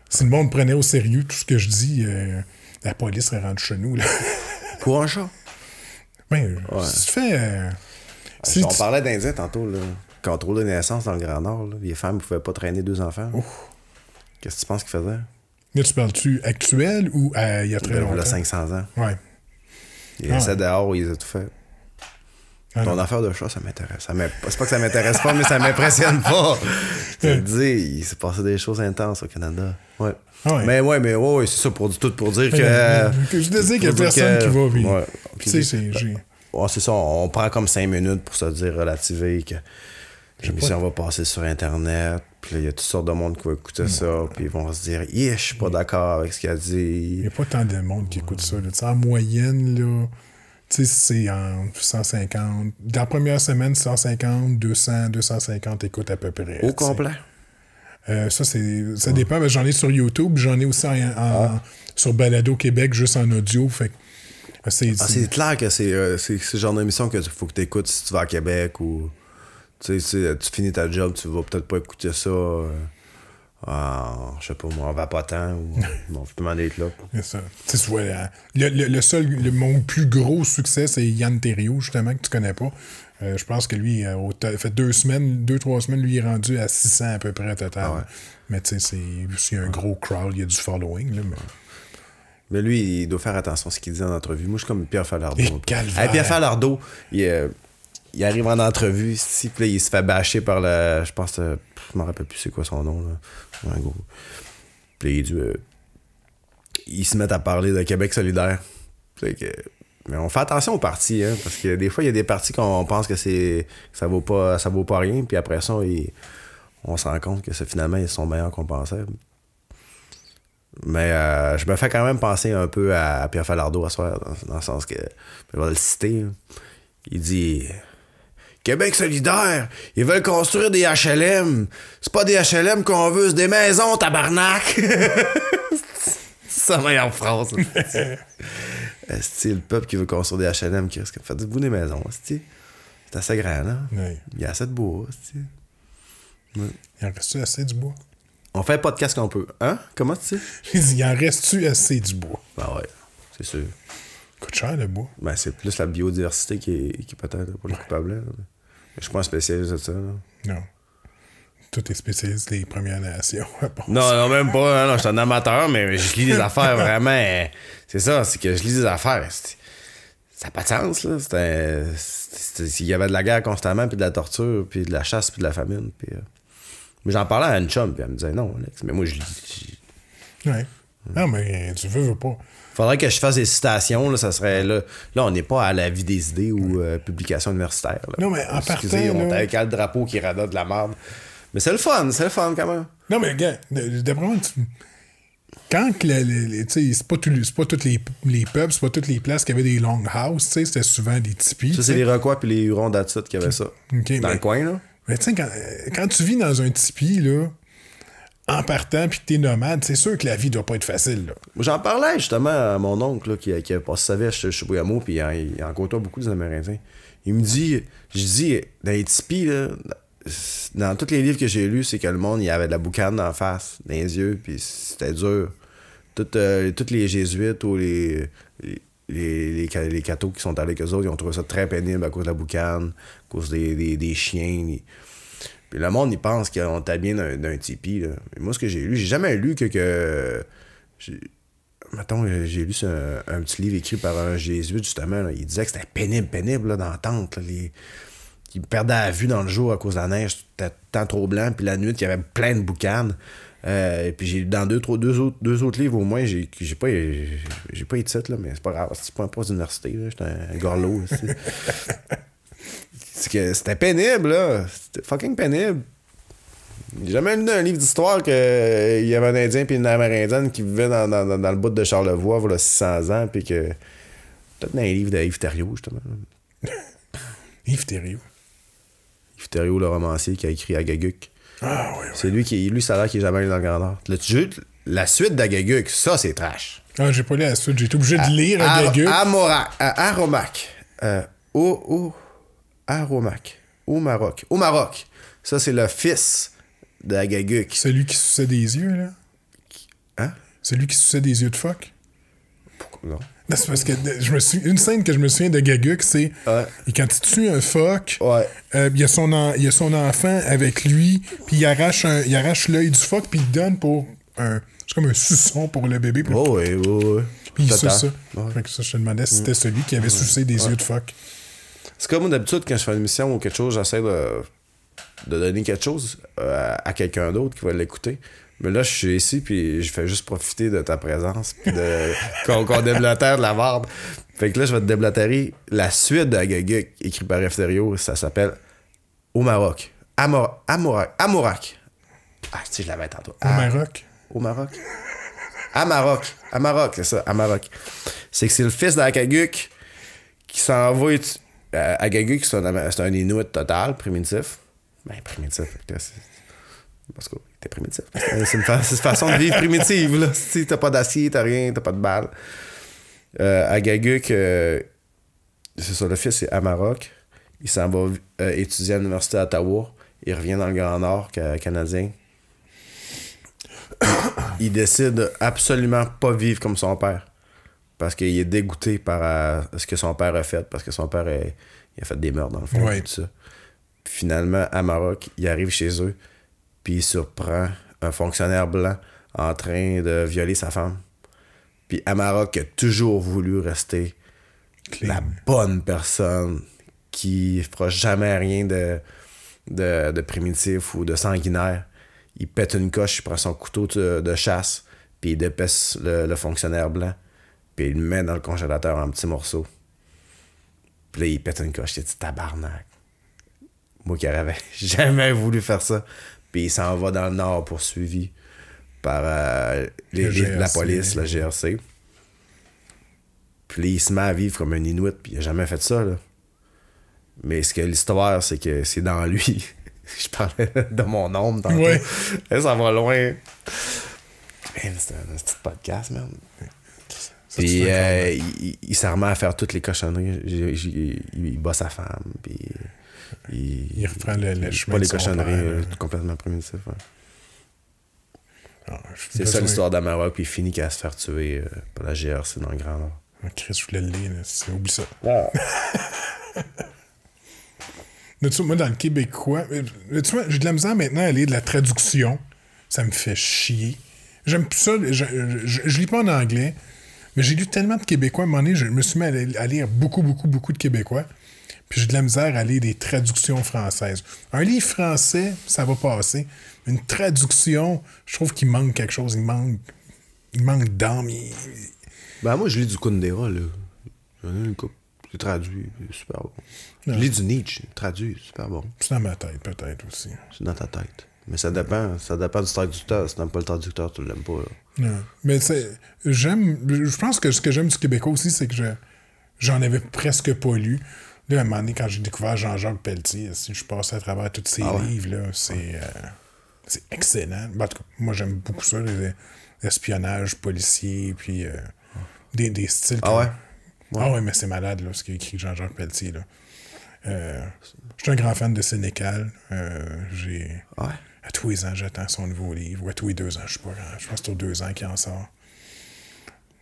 Si le monde prenait au sérieux tout ce que je dis, euh, la police serait rendue chez nous. Là. Pour un chat? Ben, si tu fais. euh, si on tu- parlait d'Indien tantôt, là. Contrôle de naissance dans le Grand Nord, là. Les femmes ne pouvaient pas traîner deux enfants. Qu'est-ce que tu penses qu'ils faisaient? Tu parles-tu actuel ou euh, il y a très Ben, longtemps? Il y a 500 ans. Ouais. Ils Ah laissaient ouais. dehors, ils ont tout fait. Ah Ton affaire de chat, ça m'intéresse. C'est pas que ça m'intéresse pas, mais ça m'impressionne pas. Je te dis, il s'est passé des choses intenses au Canada. Ouais. Ah ouais. Mais ouais, mais ouais, ouais, c'est ça pour tout pour dire que. Euh, que je te dis qu'il y a personne que- qui va, puis- Ouais. Sais, c'est. ça, on prend comme cinq minutes pour se dire relativer que l'émission va passer sur Internet. Puis là, il y a toutes sortes de monde qui va écouter ça. Puis ils vont se dire, yeah, je suis pas d'accord avec ce qu'il a Il n'y dit. a pas tant de monde qui écoute ça. Là. En moyenne, là, tu sais, c'est en 150. Dans la première semaine, 150, 200, 250 écoutes à peu près. Au complet? Euh, ça, c'est, ça dépend. mais J'en ai sur YouTube, j'en ai aussi en, en- Ah. sur Balado Québec, juste en audio. Fait c'est, Ah, c'est- clair que c'est euh, c'est ce genre d'émission que faut que tu écoutes si tu vas à Québec ou tu sais, tu finis ta job, tu vas peut-être pas écouter ça euh, en, je sais pas moi, en vapotant ou bon, tu peux m'en être là. c'est ça. Tu vois, la- le, le- le seul, le, mon plus gros succès, c'est Yann Terriot, justement, que tu connais pas. Euh, je pense que lui, euh, fait deux semaines, deux, trois semaines, lui il est rendu à 600 à peu près total. Ah ouais. Mais tu sais, c'est aussi un gros crowd, il y a du following. Là, mais... Mais lui, il doit faire attention à ce qu'il dit en entrevue. Moi, je suis comme Pierre Falardeau. Hey, Pierre Falardeau, il, euh, il arrive en entrevue ici, puis là, il se fait bâcher par le. Je pense, euh, je me rappelle plus c'est quoi son nom, là. Ouais, gros. Puis il dit. euh, ils se mettent à parler de Québec solidaire. Que- mais on fait attention aux partis, hein, parce que des fois, il y a des partis qu'on pense que c'est ça vaut pas ça vaut pas rien, puis après ça, on se rend compte que finalement, ils sont meilleurs qu'on pensait. Mais euh, je me fais quand même penser un peu à, Pierre Falardeau à soir, dans, dans le sens que, je vais le citer, là. il dit Québec solidaire, ils veulent construire des HLM. C'est pas des HLM qu'on veut, c'est des maisons, tabarnak! c'est sa meilleure phrase. Est-ce le peuple qui veut construire des HLM qui risque de faire du bout des maisons, est C'est assez grand, là. Ouais. Il y a assez de bois, est Il en reste assez du bois? On fait un podcast qu'on peut. Hein? Comment tu sais? Il en reste-tu assez du bois? Ben ouais, c'est sûr. Coûte cher le bois. Ben, c'est plus la biodiversité qui est, qui peut-être pour les coupables. Je suis pas un spécialiste de ça. là. Non. Tout est spécialiste des Premières Nations. Non, non, même pas. Non, non, je suis un amateur, mais je lis des affaires vraiment. euh, C'est ça, c'est que je lis des affaires. Ça n'a pas de sens, là. Il y avait de la guerre constamment, puis de la torture, puis de la chasse, puis de la famine. Puis, euh, Mais j'en parlais à une chum, puis elle me disait non, Alex. Mais moi, je lis. Ouais. Non, mais tu veux, veux pas. Faudrait que je fasse des citations, là, ça serait là. Là, on n'est pas à la vie des idées ou euh, publication universitaire. là. Non, mais en Excusez, partant, on là- est avec le drapeau qui radote de la merde. Mais c'est le fun, c'est le fun quand même. Non, mais gars, d'après moi, tu- quand c'est pas, tout- pas tous les, les pubs, c'est pas toutes les places qui avaient des longhouses, tu sais, c'était souvent des tipis. Ça, c'est les Rockois puis les Hurons d'Atsut qui avaient ça. Dans mais- le coin, là. Mais tu sais, quand, quand tu vis dans un tipi, là, en partant, puis que t'es nomade, c'est sûr que la vie doit pas être facile. J'en parlais justement à mon oncle là, qui, qui a passé sa vie à Ch- Chibougamau, puis il en, côtoie beaucoup des Amérindiens. Il me dit, je dis, dans les tipis, là, dans tous les livres que j'ai lus, c'est que le monde, il avait de la boucane en face, dans les yeux, puis c'était dur. Tout, euh, tous les jésuites ou les, les, les, les, ca- les cathos qui sont allés avec eux autres, ils ont trouvé ça très pénible à cause de la boucane, à cause des, des, chiens. Puis le monde, il pense qu'on t'a bien d'un d'un tipi. Là. Mais moi, ce que j'ai lu, j'ai jamais lu que. que j'ai- Mettons, euh, j'ai lu un, un petit livre écrit par un jésuite, justement. là. Il disait que c'était pénible, pénible, là, dans la tente. là. Les... Il perdait la vue dans le jour à cause de la neige. C'était tant trop blanc. Puis la nuit, il y avait plein de boucanes. Euh, et puis j'ai lu dans deux, trois- deux, autres, deux autres livres au moins, j'ai j'ai pas, j'ai j'ai pas les titres, là, mais c'est pas grave. C'est pas un poste d'université. là. J'étais un gorlot aussi. C'est que c'était pénible, là. C'était fucking pénible. J'ai jamais lu un livre d'histoire qu'il y avait un Indien puis une Amérindienne qui vivait dans, dans, dans- dans le bout de Charlevoix, voilà 600 ans, puis que. Peut-être dans un livre de Yves Thériault, justement. Yves Thériault. Yves Thériault, le romancier, qui a écrit Agaguc. Ah, oui, oui. C'est lui qui. Lui, ça a l'air qu'il est jamais allé dans le Grand Nord. Le jeu, la suite d'Agaguc, ça, c'est trash. Ah, j'ai pas lu la suite, j'ai été obligé de lire. Amora- à- Aromac. Euh, au, au, Aromac. Au Maroc. Au Maroc. Ça, c'est le fils d'Agaguc. Celui qui suçait des yeux, là? Hein? Celui qui suçait des yeux de phoque? Pourquoi? Non? Non, c'est parce que je me suis, une scène que je me souviens de Gaguk, c'est Ouais. quand il tue un phoque, Ouais. euh, il, y a son en- il y a son enfant avec lui, puis il arrache, un- il arrache l'œil du phoque, puis il donne pour un. C'est comme un suçon pour le bébé, puis Oh, oui, oui, oui. puis il suce ça. Ouais. Fait que ça, je te demandais si c'était celui qui avait sucé des yeux de phoque. C'est comme d'habitude, quand je fais une émission ou quelque chose, j'essaie de, de donner quelque chose euh, à quelqu'un d'autre qui va l'écouter. Mais là, je suis ici, puis je fais juste profiter de ta présence, puis de, qu'on, déblatère de la barbe. Fait que là, je vais te déblatérer la suite de Agaguk, écrit par Efterio. Ça s'appelle Au Maroc. Amor. Amorac. Ah, si, je l'avais tantôt. Au Ah, Maroc. Au Maroc. À Maroc. À Maroc, c'est ça, à Maroc. C'est que c'est le fils d'Agaguk qui s'en va. Euh, Agaguk, c'est un, Inuit total, primitif. Ben, primitif. que c'est- Parce qu'il était primitif. C'est une, façon de vivre primitive. Si t'as pas d'acier, t'as rien, t'as pas de balles. Euh, Agaguk, c'est ça, le fils, c'est à Maroc. Il s'en va euh, étudier à l'université d'Ottawa. Il revient dans le Grand Nord ca- canadien. il décide de absolument pas vivre comme son père. Parce qu'il est dégoûté par euh, ce que son père a fait. Parce que son père est- il a fait des meurtres, dans le fond. Ouais. Tout ça. Puis finalement, à Maroc, il arrive chez eux. Puis il surprend un fonctionnaire blanc en train de violer sa femme. Puis à Maroc, il a toujours voulu rester Clean. la bonne personne qui fera jamais rien de, de, de primitif ou de sanguinaire. Il pète une coche, il prend son couteau de, de chasse, puis il dépaisse le, le fonctionnaire blanc, puis il le met dans le congélateur en petits morceaux. Puis là, il pète une coche, il dit tabarnak. Moi qui n'avais jamais voulu faire ça. Puis il s'en va dans le nord poursuivi par euh, les- Le les- la police, la GRC. Puis là, il se met à vivre comme un Inuit, puis il a jamais fait ça, là. Mais ce que l'histoire, c'est que c'est dans lui. Je parlais de mon ombre tantôt. Ouais. Ça va loin. Man, c'est un, un petit podcast, man. Puis euh, il, il- remet à faire toutes les cochonneries. Il, il bat sa femme, puis il... Il reprend le- le chemin Pas les cochonneries, euh, complètement primitif. ouais. Ah, C'est ça l'histoire d'Amarok, puis il finit qu'à se faire tuer euh, par la GRC dans le Grand Nord. Ah, Chris, je voulais le lire, là. Oublie ça. Ah. Moi, dans le québécois, j'ai de la misère maintenant à lire de la traduction. Ça me fait chier. J'aime plus ça. Je, je, je- je lis pas en anglais, mais j'ai lu tellement de québécois. À un moment donné, je me suis mis à, li- à lire beaucoup, beaucoup, beaucoup de québécois. Puis j'ai de la misère à lire des traductions françaises. Un livre français, ça va passer. Une traduction, je trouve qu'il manque quelque chose. Il manque, il manque d'âme. il- Ben, moi, je lis du Kundera, là. J'en ai une coupe. C'est traduit, super bon. Je lis du Nietzsche, traduit, super bon. C'est dans ma tête, peut-être aussi. C'est dans ta tête. Mais ça dépend, ça dépend du traducteur. Si t'aimes pas le traducteur, tu l'aimes pas, là. Non. Mais c'est. J'aime. Je pense que ce que j'aime du Québécois aussi, c'est que je, j'en avais presque pas lu. Là, à un moment donné, quand j'ai découvert Jean-Jacques Pelletier, si je passais à travers tous ces Ah ouais? livres, là, c'est. euh, c'est excellent. Ben, en tout cas, moi, j'aime beaucoup ça, les- l'espionnage policier, puis euh, des, des styles. Ah ouais? Ah ouais, mais c'est malade, là, ce qu'a écrit Jean-Jacques Pelletier, là. Euh, je suis un grand fan de Sénécal. J'ai. Ouais. À tous les ans, j'attends son nouveau livre. Ou à tous les deux ans, je sais pas. Je pense que c'est aux deux ans qu'il en sort.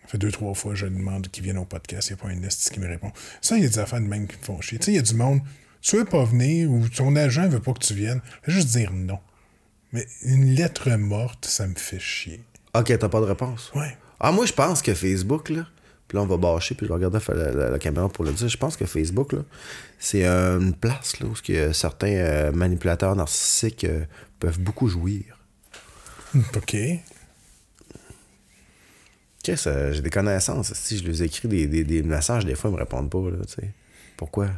Ça fait deux, trois fois que je demande qu'il vienne au podcast. Il n'y a pas un esti qui me répond. Ça, il y a des affaires de même qui me font chier. Tu sais, il y a du monde. Tu veux pas venir ou ton agent veut pas que tu viennes. Fais juste dire non. Mais une lettre morte, ça me fait chier. Ok, t'as pas de réponse? Ouais. Ah, moi, je pense que Facebook, là, puis là, on va bâcher, puis je vais regarder la, la- la caméra pour le dire. Je pense que Facebook, là, c'est euh, une place là, où que certains euh, manipulateurs narcissiques euh, peuvent beaucoup jouir. OK. Qu'est-ce que j'ai des connaissances. Si je les écris des, des, des messages, des fois, ils me répondent pas, là, tu sais. Pourquoi?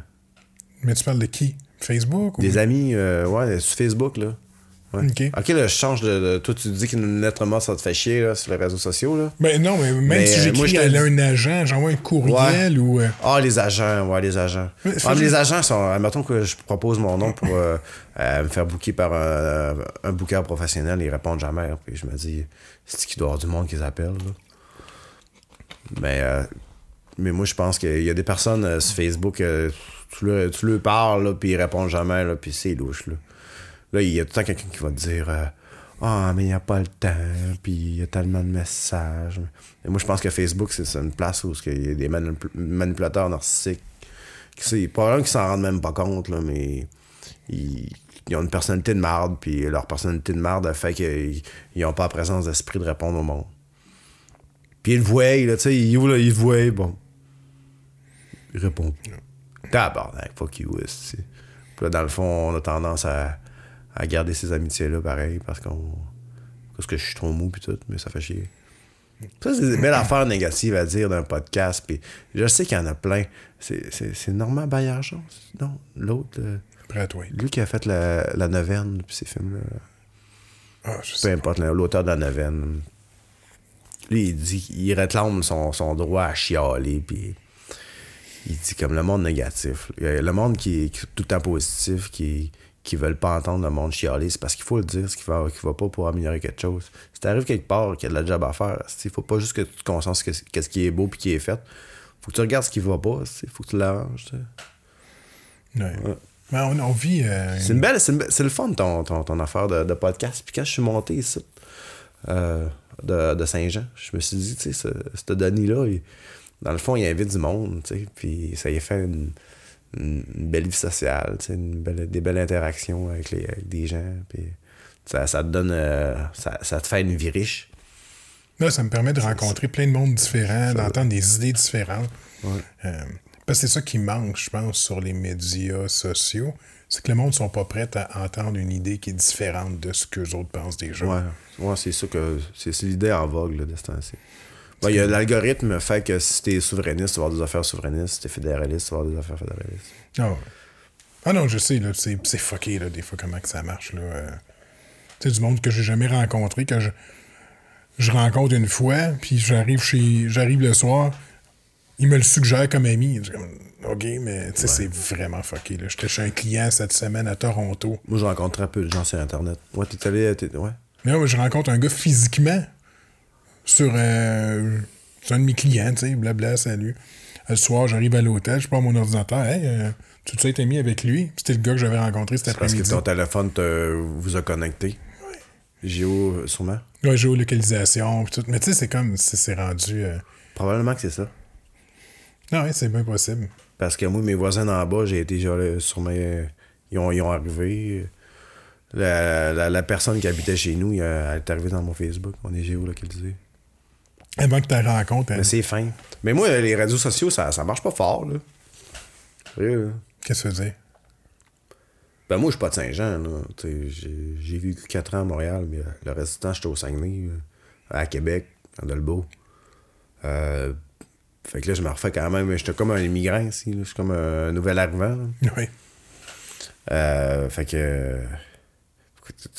Mais tu parles de qui? Facebook ou... Des amis, euh, ouais, sur Facebook, là. Ouais. OK. Ok, là, je change de, de- Toi, tu dis qu'une lettre morte, ça te fait chier, là, sur les réseaux sociaux, là. Ben non, mais même Mais, si euh, j'écris à un agent, j'envoie un courriel ou. euh, Ah, les agents, ouais, les agents. Mais Ah, mais les agents sont. Admettons que je propose mon nom pour euh, euh, me faire booker par un, un booker professionnel, ils répondent jamais. Puis je me dis, c'est qu'il doit avoir du monde qui les appelle, là? Mais, euh, mais moi, je pense qu'il y a des personnes sur Facebook, tu, leur, tu leur parles, là, puis ils répondent jamais, là, puis c'est louche, là. Là, il y a tout le temps quelqu'un qui va te dire euh, Ah, mais il n'y a pas le temps, puis il y a tellement de messages. Et moi, je pense que Facebook, c'est une place où il y a des manip- manipulateurs narcissiques. qui probablement qu'ils s'en rendent même pas compte, là, mais ils, ils ont une personnalité de marde, puis leur personnalité de marde a fait qu'ils n'ont pas la présence d'esprit de répondre au monde. Puis ils le voient, là, tu sais, ils, ouvrent, ils voient, bon. Ils répondent. Tabarnak, fuck you. Puis là, dans le fond, on a tendance à, à garder ces amitiés-là, pareil, parce qu'on. Parce que je suis trop mou, puis tout, mais ça fait chier. Ça, c'est des belles affaires négatives à dire d'un podcast, puis je sais qu'il y en a plein. C'est, Normand Baillargeon? Non, l'autre, euh, lui qui a fait la, la neuvaine, puis ces films-là. Ah, je Peu sais. importe, l'auteur de la neuvaine. Lui, il dit il réclame son, son droit à chialer, puis il dit comme le monde négatif. Le monde qui est tout le temps positif, qui qui veulent pas entendre le monde chialer, c'est parce qu'il faut le dire, ce qui va, qui va pas pour améliorer quelque chose. Si t'arrives quelque part, qu'il y a de la job à faire, il faut pas juste que tu te concentres sur qu'est-ce qui est beau puis qui est fait. Faut que tu regardes ce qui va pas, il faut que tu l'arranges. Ouais. Mais on, on vit. euh, C'est une belle, c'est, le fun ton, ton, ton affaire de, de podcast. Puis quand je suis monté ici, euh, de, de Saint-Jean, je me suis dit, tu sais, ce, ce Denis-là, dans le fond, il invite du monde, tu sais, puis ça y a fait une, une, belle vie sociale, une belle- des belles interactions avec, les, avec des gens, puis ça, ça te donne, euh, ça, ça te fait une vie riche. Là, ça me permet de rencontrer plein de monde différents, d'entendre des idées différentes. Euh, parce que c'est ça qui manque, je pense, sur les médias sociaux. C'est que le monde ne sont pas prêts à entendre une idée qui est différente de ce que les autres pensent déjà. Ouais, ouais c'est ça que c'est, c'est l'idée en vogue là, de ce temps-ci. Il y a l'algorithme fait que si t'es souverainiste, tu vas avoir des affaires souverainistes, si t'es fédéraliste, tu vas avoir des affaires fédéralistes. Ah, ouais. Ah non, je sais, là, c'est, c'est fucké, là, des fois, comment que ça marche. Là. Euh, tu sais, du monde que j'ai jamais rencontré, que je, je rencontre une fois, puis j'arrive chez j'arrive le soir, il me le suggère comme ami. OK, mais tu sais, c'est vraiment fucké. Là. J'étais chez un client cette semaine à Toronto. Moi, je rencontre très peu de gens sur Internet. Ouais, t'es allé. t'es- ouais. Mais là, je rencontre un gars physiquement sur, euh, sur un de mes clients, tu sais, blabla, salut. Le soir, j'arrive à l'hôtel, je prends mon ordinateur. Hey, euh, tu te été mis avec lui? C'était le gars que j'avais rencontré cet Parce que après-midi. ton téléphone te, vous a connecté. Géo, sûrement. Ouais, géolocalisation, tout. Mais tu sais, c'est comme, c'est c'est rendu... euh, Probablement que c'est ça. Non, ouais, c'est bien possible. Parce que moi, mes voisins d'en bas, j'ai été genre, sûrement. euh, Ils ont, ils ont arrivé. La, la, la personne qui habitait chez nous, elle est arrivée dans mon Facebook. On est géolocalisé. Avant que tu rencontre, Mais c'est fin. Mais moi, les réseaux sociaux, ça, ça marche pas fort, là. Qu'est-ce que tu veux dire? Ben moi, je suis pas de Saint-Jean, là. J'ai vécu 4 ans à Montréal, mais euh, le reste du temps, j'étais au Saguenay, à Québec, à Dolbeau. Euh, fait que là, je me refais quand même. J'étais comme un immigrant ici, là. Je suis comme un nouvel arrivant, là. Oui. Euh, fait que.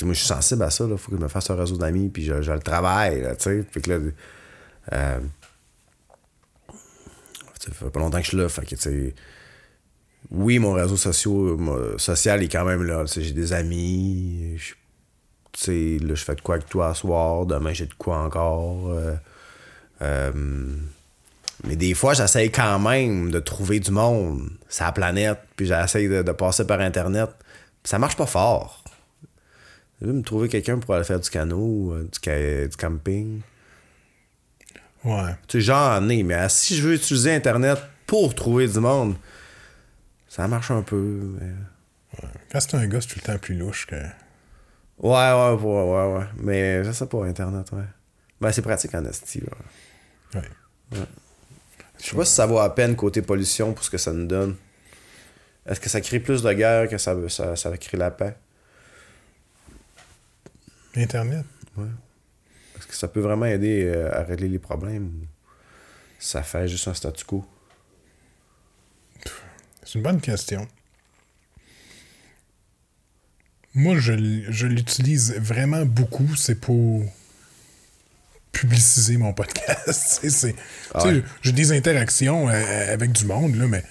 moi, je suis sensible à ça, là. Faut que je me fasse un réseau d'amis, puis je, je le travaille, là, tu sais. Fait que là. Euh, ça fait pas longtemps que je suis là. Oui, mon réseau social est quand même là. J'ai des amis. je- là, je fais de quoi avec toi ce soir. Demain, j'ai de quoi encore. euh, euh, mais des fois, j'essaye quand même de trouver du monde la planète, puis j'essaye de, passer par Internet. Ça marche pas fort. Je veux me trouver quelqu'un pour aller faire du canot, du, ca- du camping. Ouais. Tu sais, j'en ai, mais euh, si je veux utiliser Internet pour trouver du monde, ça marche un peu. mais- Quand c'est un gars, c'est tout le temps plus louche que. Ouais, ouais, ouais, ouais, ouais. Mais je sais pas, Internet, ouais. Ben, c'est pratique en esti, là. Ouais. Je sais pas si ça vaut à peine côté pollution pour ce que ça nous donne. Est-ce que ça crée plus de guerre que ça, ça, ça crée la paix? Internet? Est-ce que ça peut vraiment aider euh, à régler les problèmes ou ça fait juste un statu quo? C'est une bonne question. Moi, je, je l'utilise vraiment beaucoup. C'est pour publiciser mon podcast. C'est- c'est- Ah ouais. J'ai des interactions euh, avec du monde, là, mais,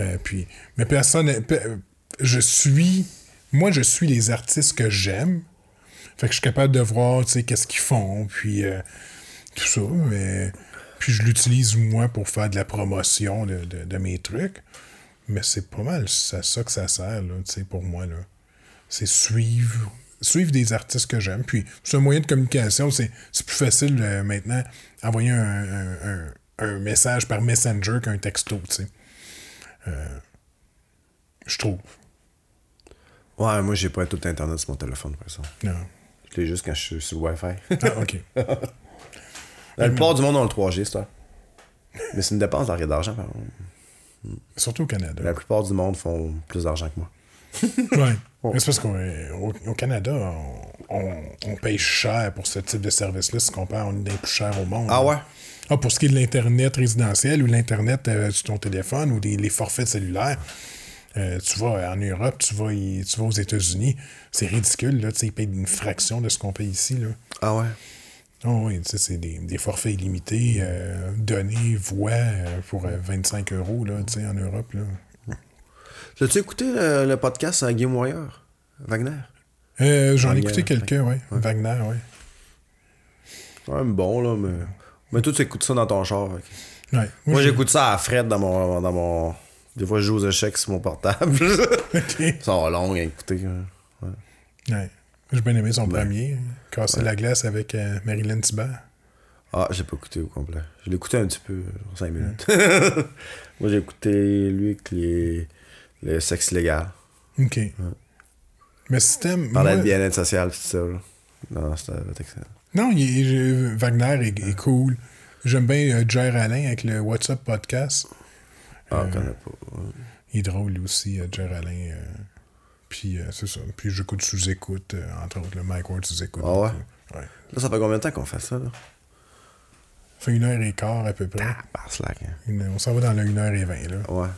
euh, puis, mais personne. pe- Je suis. Moi, je suis les artistes que j'aime. Fait que je suis capable de voir, tu sais, qu'est-ce qu'ils font, puis euh, tout ça, mais... Puis je l'utilise, moi, pour faire de la promotion de, de- de mes trucs. Mais c'est pas mal c'est à ça que ça sert, là, tu sais, pour moi, là. C'est suivre, suivre des artistes que j'aime. Puis c'est un moyen de communication. C'est c'est plus facile, euh, maintenant, envoyer un, un- un- un message par Messenger qu'un texto, tu sais. Euh, je trouve. Ouais, moi, j'ai pas tout Internet sur mon téléphone, par exemple. Non. L'ai juste quand je suis sur le Wi-Fi. Ah, OK. La plupart du monde ont le 3G, ça. Mais c'est une dépense d'argent, par contre. Surtout au Canada. La plupart du monde font plus d'argent que moi. Ouais. Mais c'est parce qu'au au Canada, on, on- on paye cher pour ce type de service-là si on compare, on est des plus chers au monde. Ah ouais? Ah, pour ce qui est de l'Internet résidentiel ou l'Internet euh, sur ton téléphone ou des, les forfaits cellulaires, euh, tu vas en Europe, tu vas, y- tu vas aux États-Unis, c'est ridicule, là, ils payent une fraction de ce qu'on paye ici, là. Ah ouais? Oh oui, c'est des, des forfaits illimités, euh, données, voix, euh, pour euh, 25 euros, là, en Europe, là. As-tu écouté le, le podcast à Guillaume Warrior? Wagner? Euh, J'en ai écouté quelqu'un, oui. Wagner, oui. C'est quand même bon, là, mais. Mais toi, tu écoutes ça dans ton char. Ouais. Moi, j'ai- j'écoute ça à Fred dans mon, dans mon. Des fois, je joue aux échecs sur mon portable. Ok. ça va long à écouter. Ouais. Ouais. J'ai bien aimé son Ben, premier, Casser la glace avec euh, Marilyn Thibert. Ah, j'ai pas écouté au complet. Je l'ai écouté un petit peu, genre 5 minutes. Moi, j'ai écouté lui avec les, le sexe illégal. OK. Mais si t'aimes... Parlait de bien-être social, tout ça. Là. Non, c'était excellent. Non, il est- je- Wagner est, est cool. J'aime bien euh, Jer Alain avec le WhatsApp podcast. Ah, je connais pas. ouais. Il est drôle lui aussi, euh, Jer Alain. euh, puis euh, c'est ça. Puis j'écoute sous-écoute, euh, entre autres, le Mike Ward sous-écoute. Ah ouais? Là, ça fait combien de temps qu'on fait ça, là? Ça fait une heure et quart à peu près. Ah, par slack, hein. Une- on s'en va dans la 1 heure et 20 là. Ouais.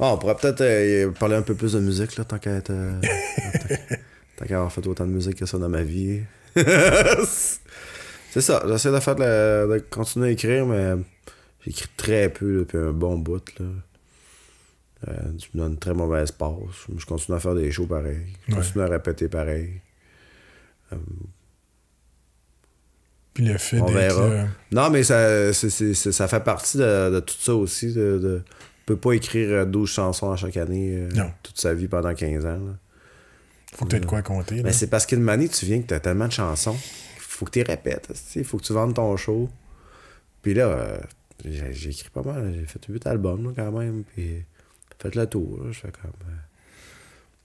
Ah, on pourrait peut-être euh, parler un peu plus de musique, là, tant qu'à être. euh, tant- tant qu'à avoir fait autant de musique que ça dans ma vie. C'est ça, j'essaie de faire de, la- de continuer à écrire, mais j'écris très peu depuis un bon bout, là. Euh, tu me donnes une très mauvaise passe. Je continue à faire des shows pareils. Je Ouais. continue à répéter pareil. Puis le fait On verra. là. Non, mais ça, ça fait partie de, de tout ça aussi. De, de- on peut pas écrire euh, 12 chansons à chaque année euh, toute sa vie pendant 15 ans. là. Faut que tu aies de quoi compter. Là. Mais c'est parce qu'une manie, tu viens que t'as tellement de chansons. Faut que tu répètes. Il faut que tu vendes ton show. Puis là, euh, j'ai j'ai écrit pas mal. J'ai fait 8 albums là, quand même. Puis fait le tour. là. Je fais comme. euh,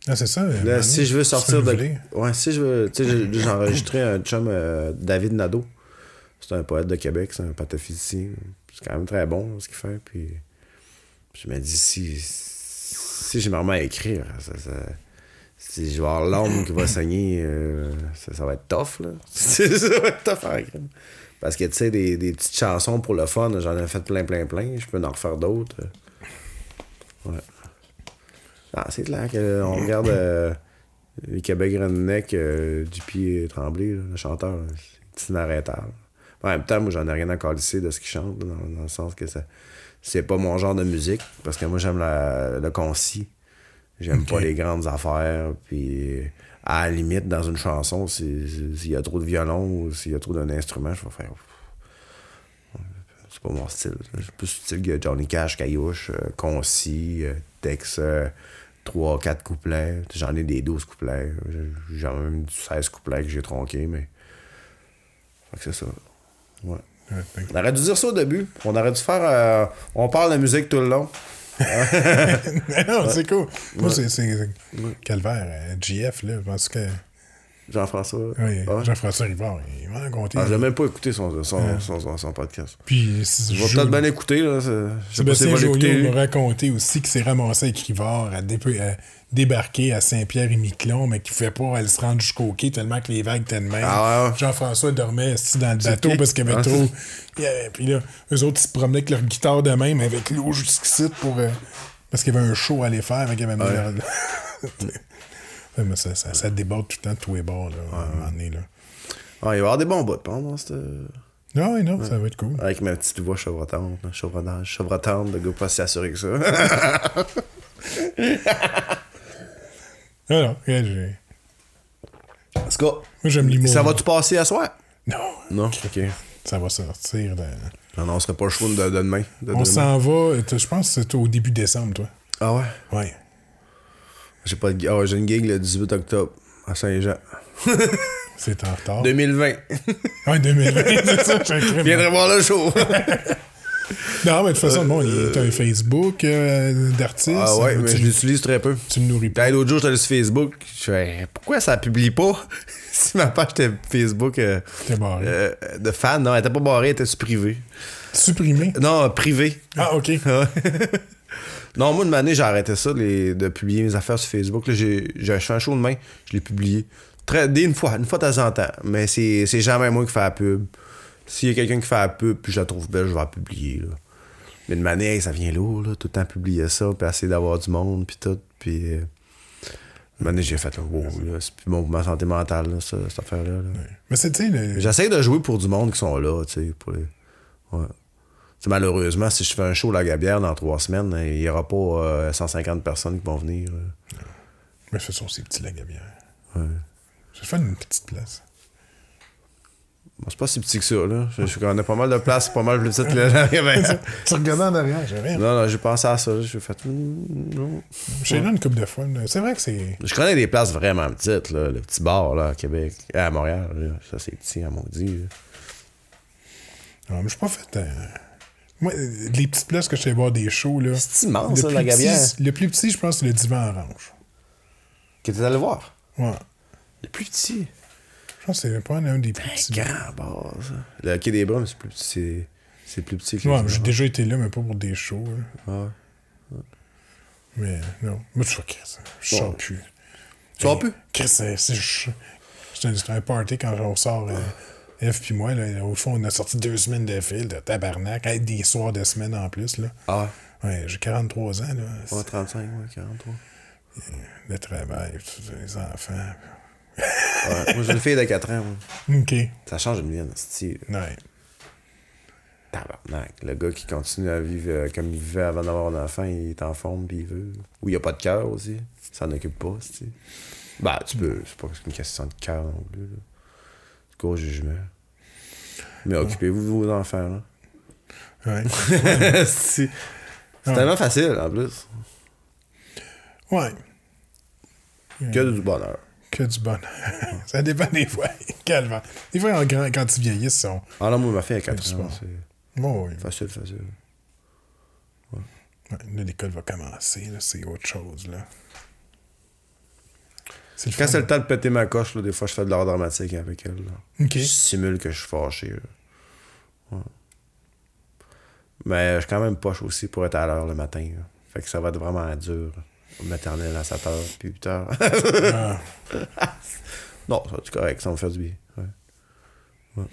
Ah, c'est ça. Là, si je veux sortir de. Ouais, si je veux. Tu sais, j'ai- enregistré un chum, euh, David Nadeau. C'est un poète de Québec, c'est un pataphysicien. C'est quand même très bon ce qu'il fait. Puis je me dis, si, si je me remets à écrire, ça, ça- si je vais avoir l'âme qui va saigner, euh, ça, ça va être tough, là. ça va être tough à écrire. Parce que, tu sais, des, des petites chansons pour le fun, j'en ai fait plein, plein, plein. Je peux en refaire d'autres. Ouais. Ah, c'est clair qu'on regarde euh, les Québec Redneck euh, du pied tremblé, là, le chanteur, c'est inarrêtable. En même temps, moi, j'en ai rien à calisser de ce qu'il chante, dans, dans le sens que ça, c'est pas mon genre de musique, parce que moi, j'aime la- le concis. J'aime pas les grandes affaires, puis à la limite, dans une chanson, si- si- s'il y a trop de violon ou s'il y a trop d'un instrument, je vais faire... C'est pas mon style. C'est plus style que Johnny Cash, Caillouche, euh, concis, euh, texte, euh, 3, 4 couplets. J'en ai des 12 couplets. J'ai- J'en ai même 16 couplets que j'ai tronqués, mais. Fait que c'est ça. Ouais. On aurait dû dire ça au début. On aurait dû faire. euh, on parle de musique tout le long. non, c'est cool. Moi, c'est- c'est Calvaire, euh, GF, là, parce que Jean-François. oui, Ouais? Jean-François Rivard, il m'a raconté. Ah, j'ai même pas écouté son, son, son, son- son podcast. Puis, Je vais peut-être bien écouter. Là. Je Sébastien Joliot m'a raconté aussi qu'il s'est ramassé avec Rivard à, dé- à débarquer à Saint-Pierre-et-Miquelon, mais qu'il ne pouvait pas aller se rendre jusqu'au quai tellement que les vagues étaient de même. Ah ouais. Jean-François dormait assis dans le bateau parce qu'il y avait Ah, trop. Avait- Puis là, eux autres, ils se promenaient avec leur guitare de même avec l'eau jusqu'ici pour. euh, parce qu'il y avait un show à aller faire, mis leur- Ouais, mais ça, ça, ça déborde tout le temps de tous les bords, là, à un moment donné, là. Ah, il va y avoir des bons bouts pendant cette. Non, oui, non, ça va être cool. Avec ma petite voix chevrotante, chevrotante, de gars pas si assuré que ça. Ah non, ouais, j'ai- En tout cas, moi, j'aime l'humour. ça va-tu passer à soir? Non, Non, ok. ça va sortir. de- Non, non, on serait pas le choix de, de demain. de On s'en va, je pense que c'est au début décembre, toi. Ah ouais? Ouais. J'ai pas de... ouais, j'ai une gig le 18 octobre à Saint-Jean. C'est en retard. 2020. Ouais, 2020, c'est ça. Viendrez voir le show. Non, mais de toute façon, bon, a un Facebook euh, d'artistes. ah ouais, euh, mais tu, je l'utilise très peu. tu me nourris pas. L'autre jour, j'étais sur Facebook. Je fais, pourquoi ça publie pas? si ma page était Facebook euh, T'es barré. euh, de fans, non, elle était pas barrée, elle était sur privé. Supprimé. Non, privé. Ah, OK. Non, moi, une année, j'ai arrêté ça les- de publier mes affaires sur Facebook. J'ai, fait un show demain, je l'ai publié. Très, dès une fois, une fois de temps en temps. Mais c'est, jamais moi qui fais la pub. S'il y a quelqu'un qui fait la pub, puis je la trouve belle, je vais la publier. Là. Mais de manière, ça vient lourd, là, tout le temps publier ça, puis essayer d'avoir du monde, puis tout. Puis. Euh, une année, j'ai fait, là, wow, là, c'est plus bon pour ma santé mentale, là, ça, cette affaire-là. là. Mais c'est, tu sais, le- J'essaie de jouer pour du monde qui sont là, tu sais. Les... ouais. Malheureusement, si je fais un show à la Gabière dans trois semaines, il n'y aura pas euh, 150 personnes qui vont venir. euh. Mais ce sont ces petits lagabières. Ouais. Je vais faire une petite place. Bon, c'est pas si petit que ça, là. Je, je connais pas mal de places, pas mal plus petite que la Gabière. Tu regardais en arrière, j'ai rien. Non, non, j'ai pensé à ça. J'ai fait. mm. J'ai là une coupe de fois. C'est vrai que c'est. Je connais des places vraiment petites, là. Le petit bar, là, à Québec. À Montréal, là. Ça, c'est petit, à maudit. là. Non, mais je suis pas fait. euh, Moi, euh, les petites places que je sais voir des shows, là. C'est immense, le ça, plus la Gabière. petit- Le plus petit, je pense, c'est le divan orange. Que t'es allé voir? Ouais. Le plus petit. Je pense que c'est pas un des plus petits. Grand bar, ça. Le Quai des Brumes, c'est plus petit. C'est, c'est plus petit que Ouais, j'ai déjà été là, mais pas pour des shows. là. Ouais. Mais non. Moi, je suis Chris. Je sors Bon. plus. Tu sors plus? Chris, c'est. c'est- je- c'était un party quand on sort. euh, F puis moi, là, au fond, on a sorti deux semaines de fil, de tabarnak, avec des soirs de semaine en plus. Là. Ah, Ouais, j'ai 43 ans, là. ouais, 35, ouais, 43. Le travail, les enfants. Ouais. Moi, j'ai une fille de 4 ans. moi. OK. Ça change une vie, style. Ouais. Tabarnak. Le gars qui continue à vivre euh, comme il vivait avant d'avoir un enfant, il est en forme, puis il veut. Ou il a pas de cœur aussi. Il s'en occupe pas, tu Bah, tu peux. C'est pas une question de cœur non plus, là. Jugement. Mais occupez-vous de vos enfants, là. Ouais. c'est c'est Ouais. tellement facile, en plus. Ouais. Que du bonheur. Que du bonheur. ça dépend des fois. Des fois, en grand- quand ils vieillissent, sont. Ah non, moi, ma fille a 4 du ans. Bon, oui. facile, facile. Ouais, là, l'école va commencer, c'est autre chose, là. C'est Quand fun. c'est le temps de péter ma coche, là, des fois, je fais de l'art dramatique avec elle. là. Je simule que je suis fâché. là. Ouais. Mais je suis quand même poche aussi pour être à l'heure le matin. là. Fait que ça va être vraiment dur. Maternelle à 7 heures, puis 8 heures. Ah. non, ça va être correct, ça va me faire du bien. Ouais. Ouais.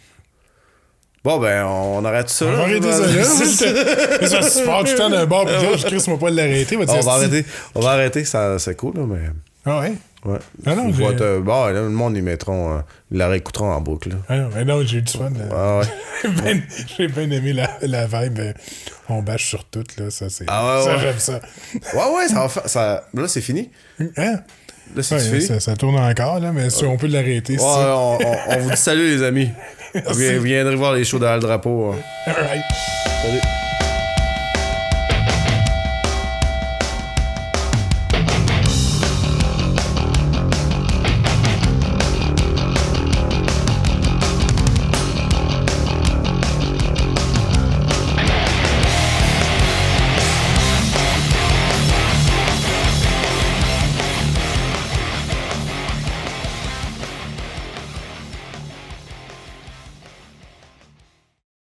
Bon, ben, on arrête ça. On va arrêter ça là. Ça se passe tout le temps d'un bord puis l'autre, je crie, moi pas de l'arrêter. va arrêter. On va arrêter, ça, c'est cool, là, mais. Ah ouais? Ouais. Ah non, être, euh, bon, là, le monde, ils mettront. euh, ils la réécouteront en boucle. Là. Ah non, mais non, j'ai eu du fun. là. Ah ouais. J'ai bien- J'ai bien aimé la, la vibe. euh, On bâche sur tout, là. Ça, c'est. Ah ouais, ça, ouais. j'aime ça. Ouais, ouais, ça va. Ça... Là, c'est fini. Hein? Là, c'est Ouais, fini. ça, ça tourne encore, là, mais si on peut l'arrêter. Ouais, on, on- on vous dit salut, les amis. Vous viendrez voir les shows dans le drapeau. hein. All right. Salut.